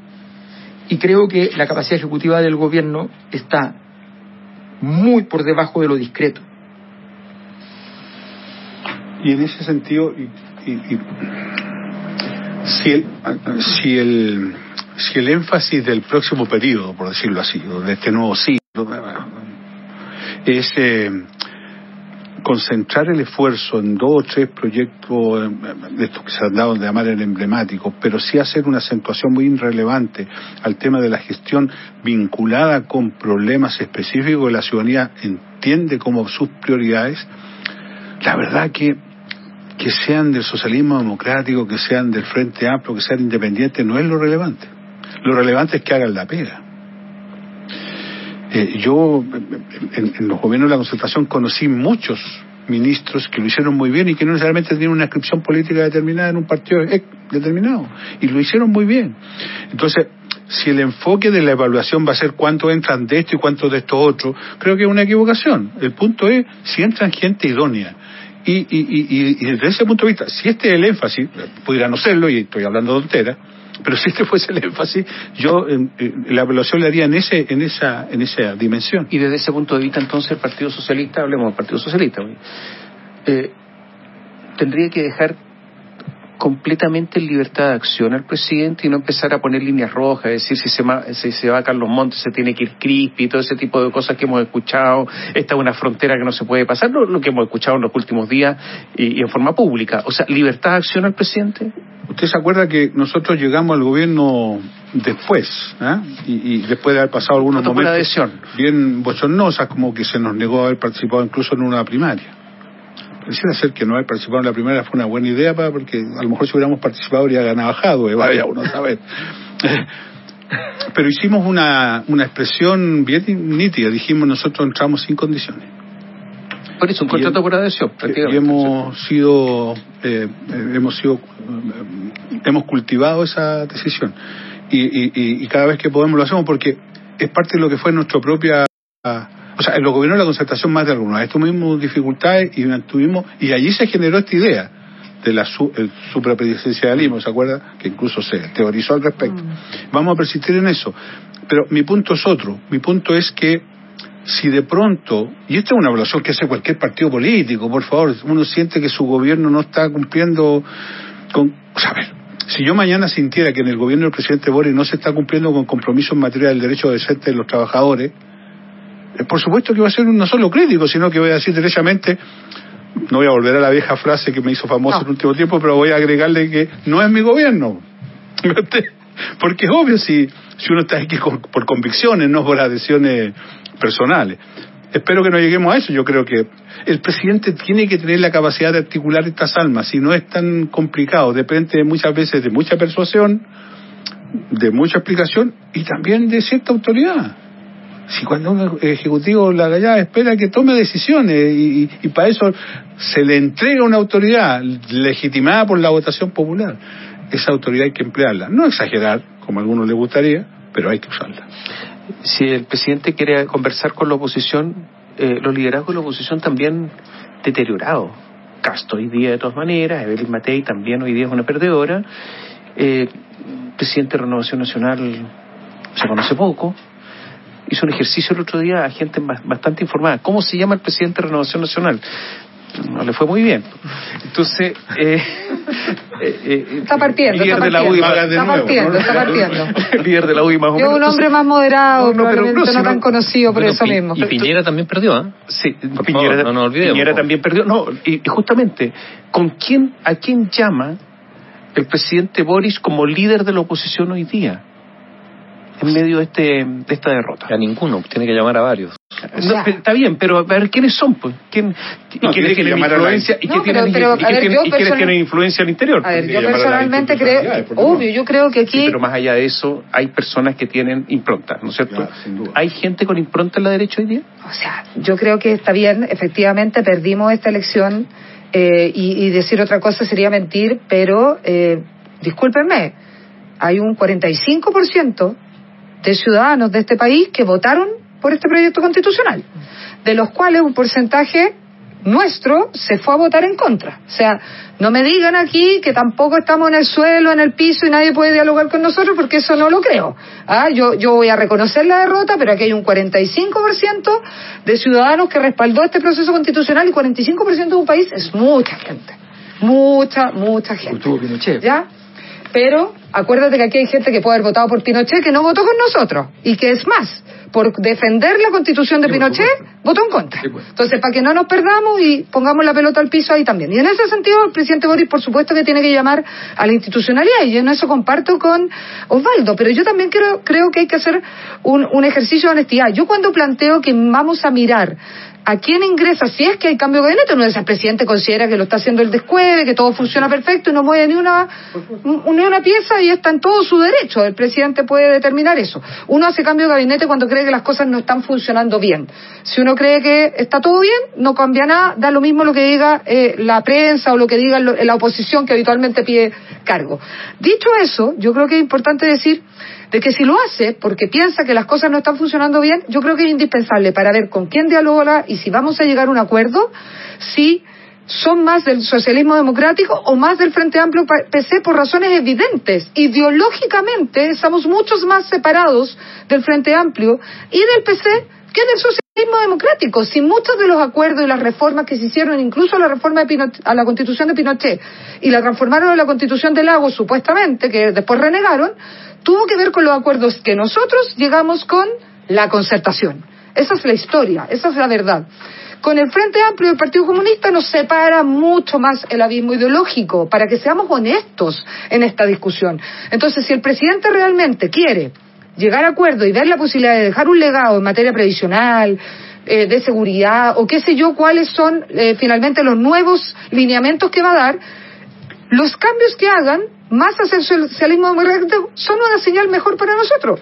Y creo que la capacidad ejecutiva del gobierno está muy por debajo de lo discreto. Y en ese sentido, y, y, y, si, el, si, el, si el énfasis del próximo periodo, por decirlo así, o de este nuevo ciclo, es eh, concentrar el esfuerzo en dos o tres proyectos de estos que se han dado de llamar el emblemático, pero sí hacer una acentuación muy irrelevante al tema de la gestión vinculada con problemas específicos que la ciudadanía entiende como sus prioridades, la verdad que que sean del socialismo democrático, que sean del Frente Amplio, que sean independientes, no es lo relevante. Lo relevante es que hagan la pega. Eh, yo en, los gobiernos de la concertación conocí muchos ministros que lo hicieron muy bien y que no necesariamente tenían una inscripción política determinada en un partido determinado y lo hicieron muy bien. Entonces, si el enfoque de la evaluación va a ser cuánto entran de esto y cuánto de esto otro, creo que es una equivocación. El punto es si entran gente idónea. Y, y, y, y desde ese punto de vista, si este es el énfasis, pudiera no serlo, y estoy hablando de tontera, pero si este fuese el énfasis, yo eh, eh, la evaluación la haría en ese, en esa, en esa dimensión. Y desde ese punto de vista, entonces, el Partido Socialista, hablemos del Partido Socialista, eh, tendría que dejar completamente en libertad de acción al presidente y no empezar a poner líneas rojas, decir si se, si se va a Carlos Montes se tiene que ir Crispi, todo ese tipo de cosas que hemos escuchado, esta es una frontera que no se puede pasar, lo, lo que hemos escuchado en los últimos días y, y, en forma pública. O sea, libertad de acción al presidente. ¿Usted se acuerda que nosotros llegamos al gobierno después, ¿ah? y, y después de haber pasado algunos momentos adhesión. bien bochornosas, como que se nos negó haber participado incluso en una primaria. Pareciera ser que no haber participado en la primaria fue una buena idea, pa, porque a lo mejor si hubiéramos participado habría ganado Jadwe, vaya uno a saber. Pero hicimos una, una expresión bien nítida, dijimos nosotros entramos sin condiciones. Por eso, un contrato por adhesión, Y prácticamente. hemos sido, eh, eh, hemos sido, eh, hemos cultivado esa decisión. Y- y- y cada vez que podemos lo hacemos porque es parte de lo que fue nuestra propia, o sea, en los gobiernos de la concertación más de algunos. Tuvimos dificultades y mantuvimos, y allí se generó esta idea de la su, el suprapresidencialismo, ¿se acuerda? Que incluso se teorizó al respecto. Vamos a persistir en eso. Pero mi punto es otro. Mi punto es que si de pronto, y esta es una evaluación que hace cualquier partido político, por favor, uno siente que su gobierno no está cumpliendo con... O sea, a ver, si yo mañana sintiera que en el gobierno del presidente Boris no se está cumpliendo con compromisos en materia del derecho decente de los trabajadores, por supuesto que va a ser no solo crítico, sino que voy a decir derechamente, no voy a volver a la vieja frase que me hizo famosa en el último tiempo, pero voy a agregarle que no es mi gobierno. Porque es obvio si, si uno está aquí con- por convicciones, no por adhesiones personales. Espero que no lleguemos a eso. Yo creo que el presidente tiene que tener la capacidad de articular estas almas. Si no es tan complicado, depende muchas veces de mucha persuasión, de mucha explicación y también de cierta autoridad. Si cuando un ejecutivo la gallada espera que tome decisiones y, y- para eso se le entrega una autoridad legitimada por la votación popular, esa autoridad hay que emplearla. No exagerar, como a algunos les gustaría, pero hay que usarla. si el presidente quiere conversar con la oposición, eh, los liderazgos de la oposición también deteriorados. Castro hoy día de todas maneras, Evelyn Matei también hoy día es una perdedora. Eh, presidente de Renovación Nacional se conoce poco. Hizo un ejercicio el otro día a gente ba- bastante informada. ¿Cómo se llama el presidente de Renovación Nacional? No le fue muy bien. Entonces, eh, eh, eh, Está partiendo, líder está de la partiendo, UDI, está nuevo, partiendo, ¿no? está partiendo. líder de la UDI más o Yo menos. un hombre más moderado, No, no, pero no, tan no- conocido por Bueno, eso mismo. Y Piñera también perdió, ¿ah? Sí, Por Piñera, favor, no nos olvidemos, Piñera po. también perdió. No, y, y justamente, ¿con quién, a quién llama el presidente Boris como líder de la oposición hoy día? En medio de, este, de esta derrota. A ninguno, tiene que llamar a varios. No, está bien, pero a ver quiénes son, pues. ¿Quién, y No, quiénes tiene que tienen llamar a la- influencia, y, y y quiénes tienen influencia al interior. A ver, yo personalmente creo, obvio, yo creo que Sí, aquí, pero más allá de eso, hay personas que tienen impronta, ¿no es cierto? Claro, sin duda. ¿Hay gente con impronta en la derecha hoy día? o sea, yo creo que está bien, efectivamente perdimos esta elección eh, y, y decir otra cosa sería mentir, pero eh, discúlpenme, hay un 45% de ciudadanos de este país que votaron por este proyecto constitucional, de los cuales un porcentaje nuestro se fue a votar en contra. O sea, no me digan aquí que tampoco estamos en el suelo, en el piso y nadie puede dialogar con nosotros porque eso no lo creo. Ah, yo, yo voy a reconocer la derrota, pero aquí hay un 45% de ciudadanos que respaldó este proceso constitucional y 45% de un país es mucha gente. Mucha, mucha gente. ¿Ya? Pero acuérdate que aquí hay gente que puede haber votado por Pinochet que no votó con nosotros. Y que es más, por defender la constitución de Sí, Pinochet, votó en contra. Sí, pues. Entonces, para que no nos perdamos y pongamos la pelota al piso ahí también. Y en ese sentido, el presidente Boris, por supuesto, que tiene que llamar a la institucionalidad. Y yo en eso comparto con Osvaldo. Pero yo también creo, creo que hay que hacer un, un ejercicio de honestidad. Yo cuando planteo que vamos a mirar a quién ingresa, si es que hay cambio de gabinete, no es el presidente considera que lo está haciendo el descueve, que todo funciona perfecto y no mueve ni una, ni una pieza y está en todo su derecho. El presidente puede determinar eso. Uno hace cambio de gabinete cuando cree que las cosas no están funcionando bien. Si uno cree que está todo bien, no cambia nada, da lo mismo lo que diga eh, la prensa o lo que diga la oposición que habitualmente pide cargo. Dicho eso, yo creo que es importante decir de que si lo hace porque piensa que las cosas no están funcionando bien, yo creo que es indispensable para ver con quién dialoga y si vamos a llegar a un acuerdo, si son más del socialismo democrático o más del Frente Amplio PC por razones evidentes. Ideológicamente estamos muchos más separados del Frente Amplio y del PC que del socialismo democrático. Si muchos de los acuerdos y las reformas que se hicieron, incluso la reforma de Pinochet- a la constitución de Pinochet y la transformaron en la constitución de Lagos, supuestamente, que después renegaron, tuvo que ver con los acuerdos que nosotros llegamos con la concertación. Esa es la historia, esa es la verdad. Con el Frente Amplio y el Partido Comunista nos separa mucho más el abismo ideológico, para que seamos honestos en esta discusión. Entonces, si el presidente realmente quiere llegar a acuerdo y ver la posibilidad de dejar un legado en materia previsional, eh, de seguridad o qué sé yo cuáles son eh, finalmente los nuevos lineamientos que va a dar, los cambios que hagan, más hacia el socialismo democrático, son una señal mejor para nosotros.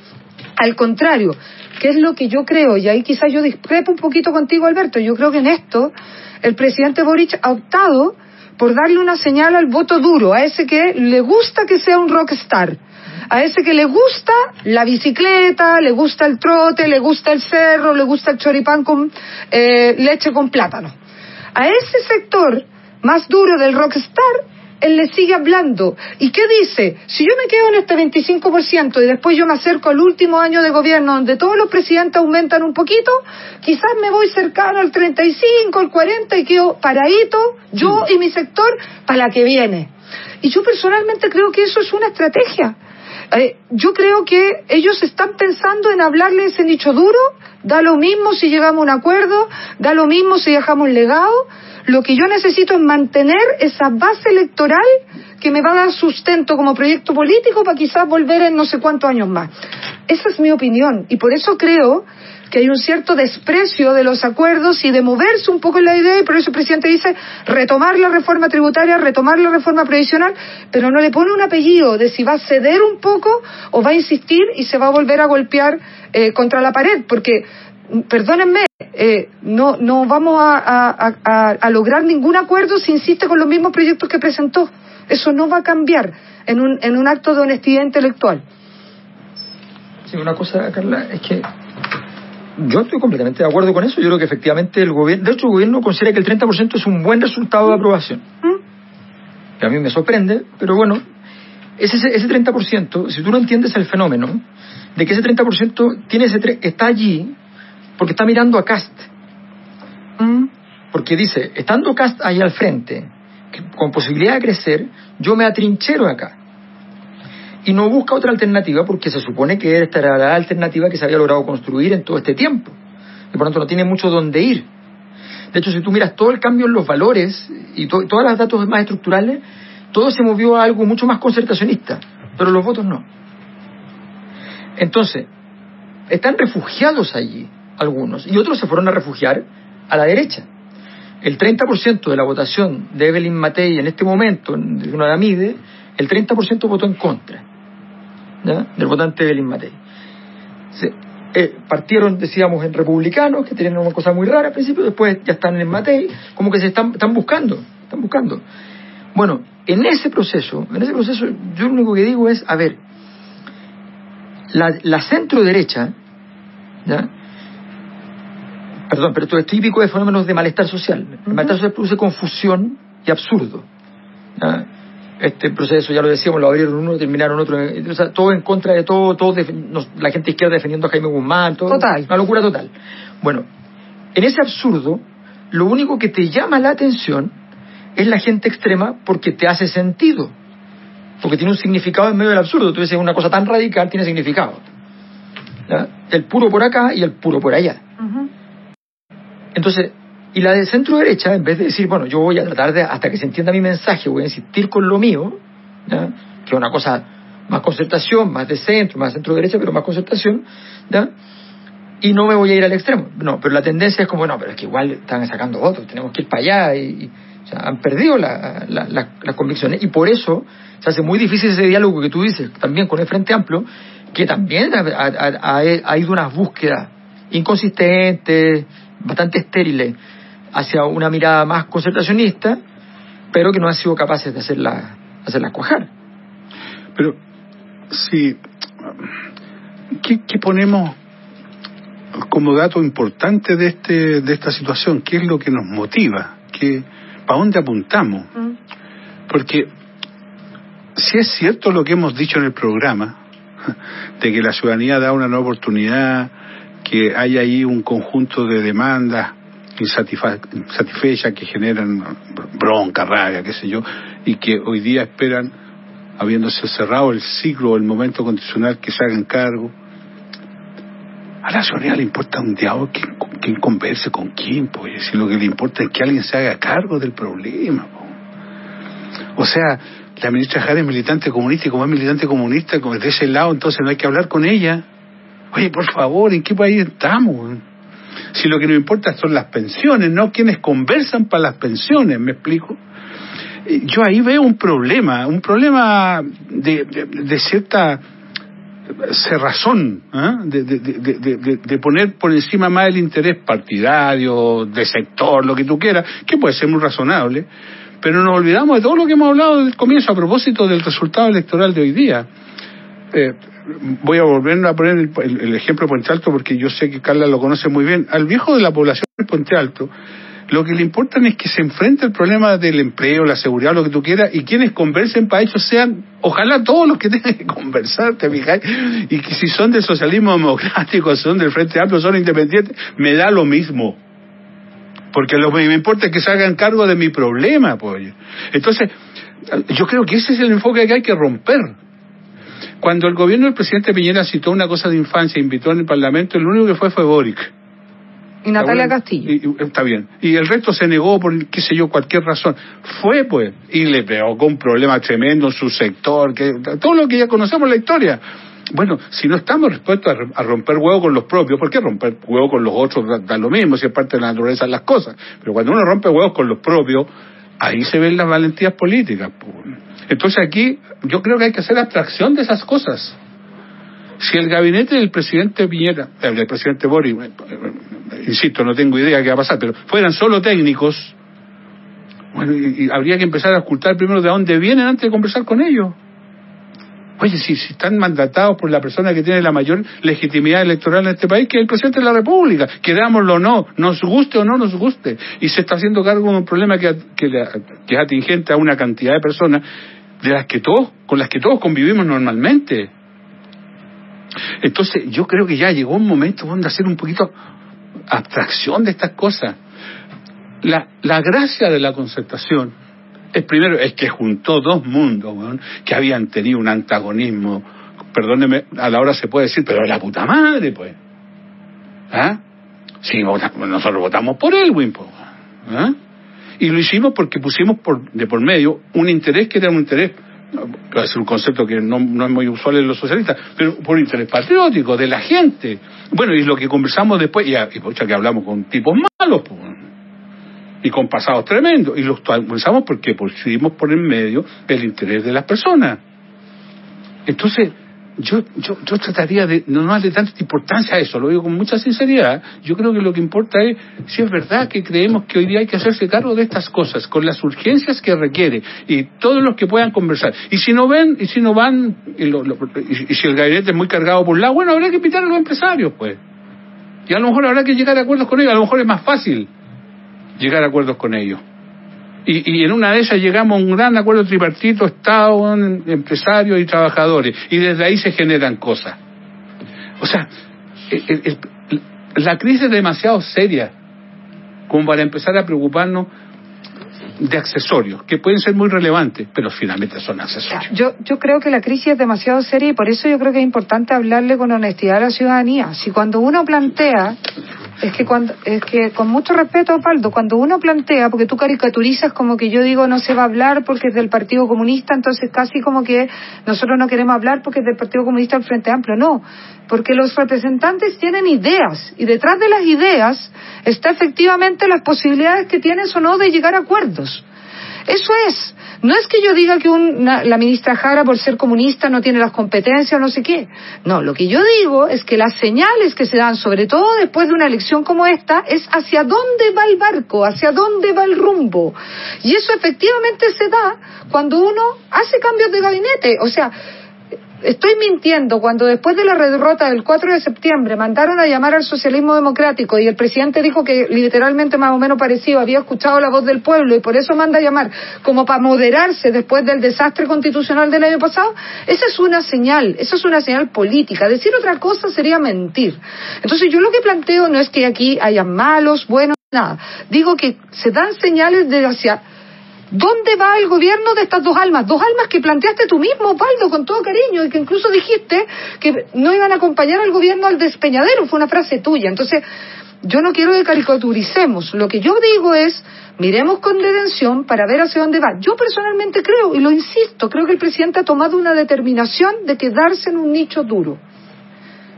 Al contrario, ¿qué es lo que yo creo? Y ahí quizás yo discrepo un poquito contigo, Alberto. Yo creo que en esto el presidente Boric ha optado por darle una señal al voto duro, a ese que le gusta que sea un rockstar, a ese que le gusta la bicicleta, le gusta el trote, le gusta el cerro, le gusta el choripán con eh, leche con plátano. A ese sector más duro del rockstar él le sigue hablando. ¿Y qué dice? Si yo me quedo en este 25% y después yo me acerco al último año de gobierno donde todos los presidentes aumentan un poquito, quizás me voy cercano al 35, al 40 y quedo paradito, yo y mi sector, para la que viene. Y yo personalmente creo que eso es una estrategia. Eh, yo creo que ellos están pensando en hablarle ese nicho duro, da lo mismo si llegamos a un acuerdo, da lo mismo si dejamos legado, lo que yo necesito es mantener esa base electoral que me va a dar sustento como proyecto político para quizás volver en no sé cuántos años más. Esa es mi opinión y por eso creo que hay un cierto desprecio de los acuerdos y de moverse un poco en la idea y por eso el presidente dice retomar la reforma tributaria, retomar la reforma previsional, pero no le pone un apellido de si va a ceder un poco o va a insistir y se va a volver a golpear eh, contra la pared, porque perdónenme, eh, no, no vamos a, lograr ningún acuerdo si insiste con los mismos proyectos que presentó. Eso no va a cambiar en un, en un acto de honestidad intelectual. Sí, una cosa, Carla, es que yo estoy completamente de acuerdo con eso. Yo creo que efectivamente el gobierno, de hecho el gobierno considera que el 30% es un buen resultado de aprobación. ¿Mm? Que a mí me sorprende, pero bueno, ese, ese 30%, si tú no entiendes el fenómeno de que ese 30% tiene ese, está allí porque está mirando a Cast. Mm. Porque dice, estando Cast ahí al frente, con posibilidad de crecer, yo me atrinchero acá. Y no busca otra alternativa porque se supone que esta era la alternativa que se había logrado construir en todo este tiempo. Y por tanto no tiene mucho donde ir. De hecho, si tú miras todo el cambio en los valores y todos los datos más estructurales, todo se movió a algo mucho más concertacionista, pero los votos no. Entonces, están refugiados allí algunos, y otros se fueron a refugiar a la derecha. El 30% de la votación de Evelyn Matei en este momento, de una de AMIDE, el 30% votó en contra del votante Evelyn Matei. Eh, partieron, decíamos, en republicanos, que tenían una cosa muy rara al principio, después ya están en Matei, como que se están, están buscando, están buscando. Bueno, en ese proceso, en ese proceso, yo lo único que digo es, a ver, la, la centro derecha, ¿ya? Perdón, pero esto es típico de fenómenos de malestar social. El malestar social produce confusión y absurdo. Este proceso, ya lo decíamos, lo abrieron uno, terminaron otro. O sea, todo en contra de todo, todo la gente izquierda defendiendo a Jaime Guzmán, todo. Total. Una locura total. Bueno, en ese absurdo, lo único que te llama la atención es la gente extrema porque te hace sentido. Porque tiene un significado en medio del absurdo. Tú dices, una cosa tan radical tiene significado. El puro por acá y el puro por allá. Entonces, y la de centro derecha, en vez de decir, bueno, yo voy a tratar de, hasta que se entienda mi mensaje, voy a insistir con lo mío, que es una cosa más concertación, más de centro, más centro derecha, pero más concertación, y no me voy a ir al extremo. No, pero la tendencia es como, no, pero es que igual están sacando votos, tenemos que ir para allá, y, han perdido las convicciones, y por eso se hace muy difícil ese diálogo que tú dices, también con el Frente Amplio, que también ha ido unas búsquedas inconsistentes, bastante estériles hacia una mirada más concertacionista, pero que no han sido capaces de hacerla, hacerla cuajar. Pero, sí, ¿qué, ponemos como dato importante de, este, de esta situación? ¿Qué es lo que nos motiva? ¿Qué, ¿Para dónde apuntamos? Mm. Porque si es cierto lo que hemos dicho en el programa, de que la ciudadanía da una nueva oportunidad, que hay ahí un conjunto de demandas insatisfechas que generan bronca, rabia, qué sé yo, y que hoy día esperan, habiéndose cerrado el ciclo o el momento constitucional, que se hagan cargo. A la ciudadanía le importa un diablo quién, quién converse con quién, pues. Si lo que le importa es que alguien se haga cargo del problema. O sea, la ministra Jara es militante comunista y como es militante comunista, como es de ese lado, entonces no hay que hablar con ella. Oye, por favor, ¿en qué país estamos? Si lo que nos importa son las pensiones, no quienes conversan para las pensiones, ¿me explico? Eh, Yo ahí veo un problema, un problema de, de- cierta cerrazón, ¿ah? de, poner por encima más el interés partidario, de sector, lo que tú quieras, que puede ser muy razonable, pero nos olvidamos de todo lo que hemos hablado desde el comienzo a propósito del resultado electoral de hoy día. Eh, voy a volver a poner el, el- el ejemplo de Puente Alto porque yo sé que Carla lo conoce muy bien. Al viejo de la población de Puente Alto, lo que le importa es que se enfrente el problema del empleo, la seguridad, lo que tú quieras, y quienes conversen para ellos sean, ojalá todos los que tengan que conversar, ¿te fijáis? Y que si son del socialismo democrático, son del Frente Amplio, son independientes, me da lo mismo. Porque lo que me importa es que se hagan cargo de mi problema, pues. Entonces, yo creo que ese es el enfoque que hay que romper. Cuando el gobierno del presidente Piñera citó una cosa de infancia, invitó en el Parlamento, el único que fue fue Boric. Y Natalia Castillo. y- y- está bien. Y el resto se negó por, qué sé yo, cualquier razón. Fue, pues, y le provocó un problema tremendo en su sector, que todo lo que ya conocemos la historia. Bueno, si no estamos dispuestos a, romper huevo con los propios, ¿por qué romper huevo con los otros da, da lo mismo, si es parte de la naturaleza de las cosas? Pero cuando uno rompe huevos con los propios, ahí se ven las valentías políticas. pues. Entonces aquí yo creo que hay que hacer abstracción de esas cosas. Si el gabinete del presidente Piñera, del presidente Boris, eh, eh, insisto, no tengo idea qué va a pasar, pero fueran solo técnicos, bueno, y, habría que empezar a ocultar primero de dónde vienen antes de conversar con ellos. Oye, si, si están mandatados por la persona que tiene la mayor legitimidad electoral en este país, que es el presidente de la República, querámoslo o no, nos guste o no nos guste, y se está haciendo cargo de un problema que, que, que es atingente a una cantidad de personas de las que todos, con las que todos convivimos normalmente. Entonces, yo creo que ya llegó un momento donde hacer un poquito abstracción de estas cosas. La, la gracia de la concertación es primero, es que juntó dos mundos, que habían tenido un antagonismo, perdóneme, a la hora se puede decir, pero la puta madre, pues. ¿Ah? Sí, nosotros votamos por Elwin, pues. ¿Ah? Y lo hicimos porque pusimos por, de por medio un interés que era un interés, ser un concepto que no, no es muy usual en los socialistas, pero por interés patriótico, de la gente. Bueno, y lo que conversamos después, y, y pucha, que hablamos con tipos malos, y con pasados tremendos. Y los pensamos porque pusimos por en medio el interés de las personas. Entonces, yo, yo, yo trataría de no darle tanta importancia a eso, lo digo con mucha sinceridad. Yo creo que lo que importa es si es verdad que creemos que hoy día hay que hacerse cargo de estas cosas, con las urgencias que requiere, y todos los que puedan conversar. Y si no ven, y si no van, y, lo- lo- y- si el gabinete es muy cargado por un lado, bueno, habrá que invitar a los empresarios, pues. Y a lo mejor habrá que llegar a acuerdos con ellos, a lo mejor es más fácil llegar a acuerdos con ellos. Y, y en una de esas llegamos a un gran acuerdo tripartito, Estado, em- empresarios y trabajadores, y desde ahí se generan cosas. O sea, el- la crisis es demasiado seria como para empezar a preocuparnos de accesorios, que pueden ser muy relevantes, pero finalmente son accesorios. Yo, yo creo que la crisis es demasiado seria y por eso yo creo que es importante hablarle con honestidad a la ciudadanía. Si cuando uno plantea, es que cuando, es que con mucho respeto, Osvaldo, cuando uno plantea, porque tú caricaturizas como que yo digo no se va a hablar porque es del Partido Comunista, entonces casi como que nosotros no queremos hablar porque es del Partido Comunista del Frente Amplio. No, porque los representantes tienen ideas y detrás de las ideas está efectivamente las posibilidades que tienes o no de llegar a acuerdos. Eso es. No es que yo diga que una- la ministra Jara, por ser comunista, no tiene las competencias o no sé qué. No, lo que yo digo es que las señales que se dan, sobre todo después de una elección como esta, es hacia dónde va el barco, hacia dónde va el rumbo. Y eso efectivamente se da cuando uno hace cambios de gabinete. O sea, Estoy mintiendo cuando después de la derrota del 4 de septiembre mandaron a llamar al socialismo democrático y el presidente dijo que literalmente más o menos parecido había escuchado la voz del pueblo y por eso manda a llamar como para moderarse después del desastre constitucional del año pasado, esa es una señal, esa es una señal política. Decir otra cosa sería mentir. Entonces yo lo que planteo no es que aquí haya malos, buenos, nada. Digo que se dan señales de hacia ¿Dónde va el gobierno de estas dos almas? Dos almas que planteaste tú mismo, Osvaldo, con todo cariño, y que incluso dijiste que no iban a acompañar al gobierno al despeñadero, fue una frase tuya. Entonces, yo no quiero que caricaturicemos. Lo que yo digo es, miremos con detención para ver hacia dónde va. Yo personalmente creo, y lo insisto, creo que el presidente ha tomado una determinación de quedarse en un nicho duro.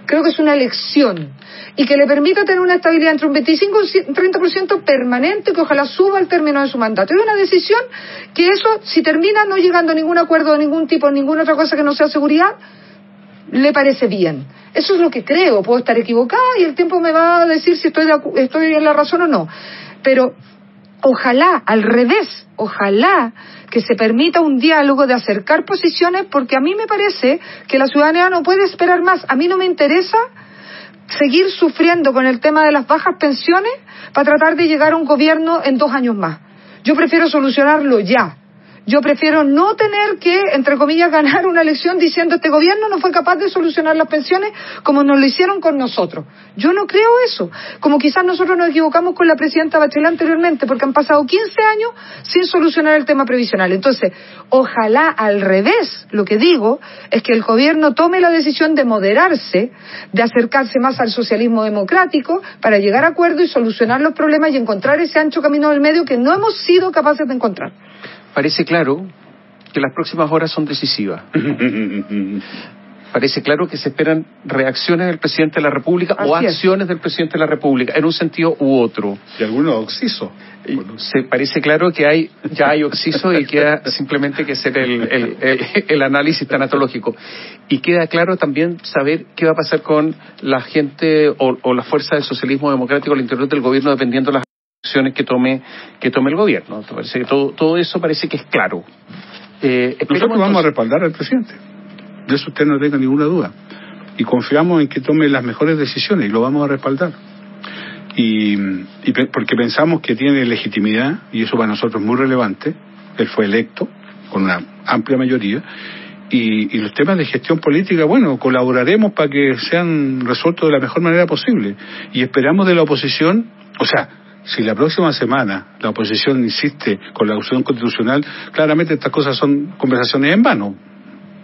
Creo que es una elección y que le permita tener una estabilidad entre un 25 y un 30% permanente que ojalá suba al término de su mandato. Es una decisión que eso, si termina no llegando a ningún acuerdo de ningún tipo, ninguna otra cosa que no sea seguridad, le parece bien. Eso es lo que creo. Puedo estar equivocada y el tiempo me va a decir si estoy, de estoy en la razón o no. Pero ojalá, al revés, ojalá que se permita un diálogo de acercar posiciones, porque a mí me parece que la ciudadanía no puede esperar más. A mí no me interesa seguir sufriendo con el tema de las bajas pensiones para tratar de llegar a un gobierno en dos años más. Yo prefiero solucionarlo ya. Yo prefiero no tener que, entre comillas, ganar una elección diciendo este gobierno no fue capaz de solucionar las pensiones como nos lo hicieron con nosotros. Yo no creo eso. Como quizás nosotros nos equivocamos con la presidenta Bachelet anteriormente, porque han pasado 15 años sin solucionar el tema previsional. Entonces, ojalá al revés, lo que digo es que el gobierno tome la decisión de moderarse, de acercarse más al socialismo democrático para llegar a acuerdo y solucionar los problemas y encontrar ese ancho camino del medio que no hemos sido capaces de encontrar. Parece claro que las próximas horas son decisivas. Parece claro que se esperan reacciones del presidente de la República o es. acciones del presidente de la República, en un sentido u otro. Y algunos oxiso. Y se parece claro que hay ya hay oxiso y queda simplemente que hacer el, el, el- el análisis tanatológico. Y queda claro también saber qué va a pasar con la gente o, o la fuerza del socialismo democrático al interior del gobierno dependiendo de las acciones que tome que tome el gobierno. Parece que todo, todo eso parece que es claro. Eh, Nosotros vamos a respaldar al presidente. De eso usted no tenga ninguna duda. Y confiamos en que tome las mejores decisiones y lo vamos a respaldar. Y, y pe- porque pensamos que tiene legitimidad, y eso para nosotros es muy relevante. Él fue electo con una amplia mayoría. Y, y los temas de gestión política, bueno, colaboraremos para que sean resueltos de la mejor manera posible. Y esperamos de la oposición, o sea, si la próxima semana la oposición insiste con la opción constitucional, claramente estas cosas son conversaciones en vano.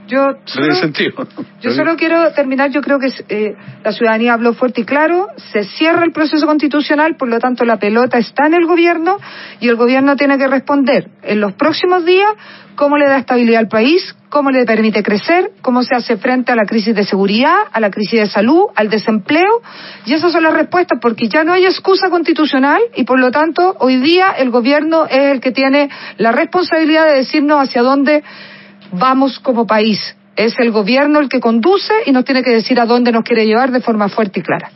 Yo No solo, sentido. yo solo quiero terminar, yo creo que eh, la ciudadanía habló fuerte y claro, se cierra el proceso constitucional, por lo tanto la pelota está en el gobierno y el gobierno tiene que responder en los próximos días cómo le da estabilidad al país, cómo le permite crecer, cómo se hace frente a la crisis de seguridad, a la crisis de salud, al desempleo, y esas son las respuestas, porque ya no hay excusa constitucional y por lo tanto hoy día el gobierno es el que tiene la responsabilidad de decirnos hacia dónde vamos como país. Es el gobierno el que conduce y nos tiene que decir a dónde nos quiere llevar de forma fuerte y clara.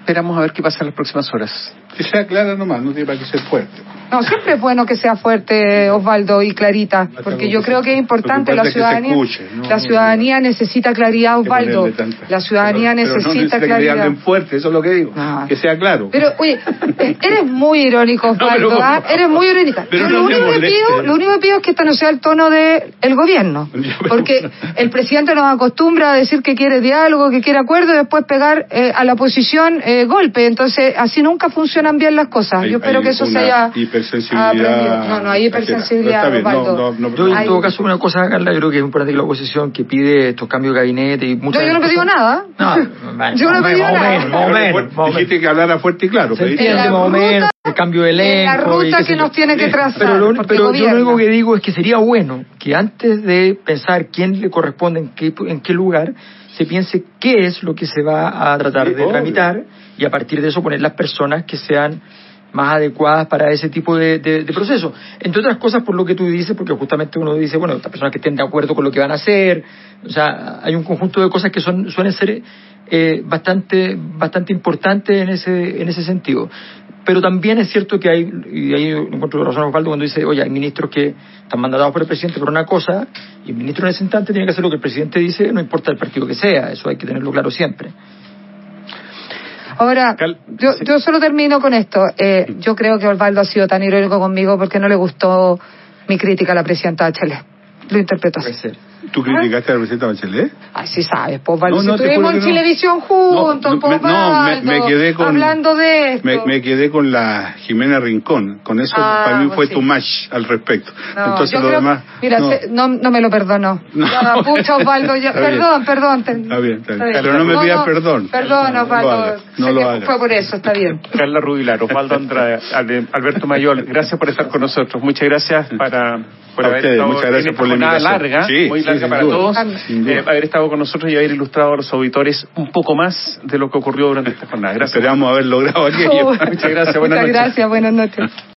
Esperamos a ver qué pasa en las próximas horas. Que sea clara nomás, no tiene para que ser fuerte. No, siempre es bueno que sea fuerte Osvaldo y Clarita, porque yo creo que es importante la ciudadanía. escuche, ¿no? La ciudadanía necesita claridad, Osvaldo. La ciudadanía Pero- pero no necesita claridad. fuerte, eso es lo que digo. Ah. Que sea claro. Pero, oye, eh, eres muy irónico, Osvaldo, ¿ah? Eres muy irónica. Pero lo, único que pido, lo único que pido es que este no sea el tono del el gobierno. Porque el presidente nos acostumbra a decir que quiere diálogo, que quiere acuerdo y después pegar eh, a la oposición eh, golpe. Entonces, así nunca funcionan bien las cosas. Hay- Yo espero que eso se una haya hipersensibilidad. No, no, hay hipersensibilidad, Está bien, no, no, no, Yo, en Hay- todo caso, una cosa, Carla, yo creo que es importante que la oposición que pide estos cambios de gabinete y muchas No, yo no he pedido nada. No, Yo no he pedido nada. Dijiste que hablara fuerte y claro. Se el cambio de en la ruta que yo. nos tiene que trazar, Pero, lo, pero yo lo único que digo es que sería bueno que antes de pensar quién le corresponde en qué, en qué lugar, se piense qué es lo que se va a tratar Sí, de obvio. tramitar y a partir de eso poner las personas que sean más adecuadas para ese tipo de, de- proceso. Entre otras cosas, por lo que tú dices, porque justamente uno dice, bueno, estas personas que estén de acuerdo con lo que van a hacer, o sea, hay un conjunto de cosas que son suelen ser eh, bastante bastante importantes en ese en ese sentido. Pero también es cierto que hay, y ahí encuentro razón Osvaldo cuando dice, oye, hay ministros que están mandatados por el presidente por una cosa, y el ministro en ese instante tiene que hacer lo que el presidente dice, no importa el partido que sea, eso hay que tenerlo claro siempre. Ahora, Cal- yo, sí. yo solo termino con esto. Eh, yo creo que Osvaldo ha sido tan irónico conmigo porque no le gustó mi crítica a la presidenta de Chile. Lo interpreto así. Puede ser. ¿Tú criticaste a la presidenta Bachelet? Ay, sí sabes, pues, Valdo, No, si estuvimos en televisión juntos, No, no, pues, me- no, me- me quedé con- Hablando de esto. Me, me quedé con la Jimena Rincón. Con eso Ah, para mí pues fue sí. tu match al respecto. No, Entonces yo lo creo- demás. Mira, no. se- no, no me lo perdonó. Pucha, Osvaldo, ya, Está bien. perdón, perdón. te- Está bien, está bien. Pero no me pidas perdón. Perdón, Osvaldo. no lo hagas. Fue por eso, está bien. Carla Rubilar, Osvaldo Andrade, Alberto Mayol, gracias por estar con nosotros. Muchas gracias para, por A haber ustedes, estado muchas en gracias por la invitación. larga, Sí, muy sí, larga sin para duda, todos, eh, haber estado con nosotros y haber ilustrado a los auditores un poco más de lo que ocurrió durante esta jornada. Gracias. Esperamos haber logrado aquello. Oh, Muchas gracias, buenas Muchas noches. gracias, buenas noches.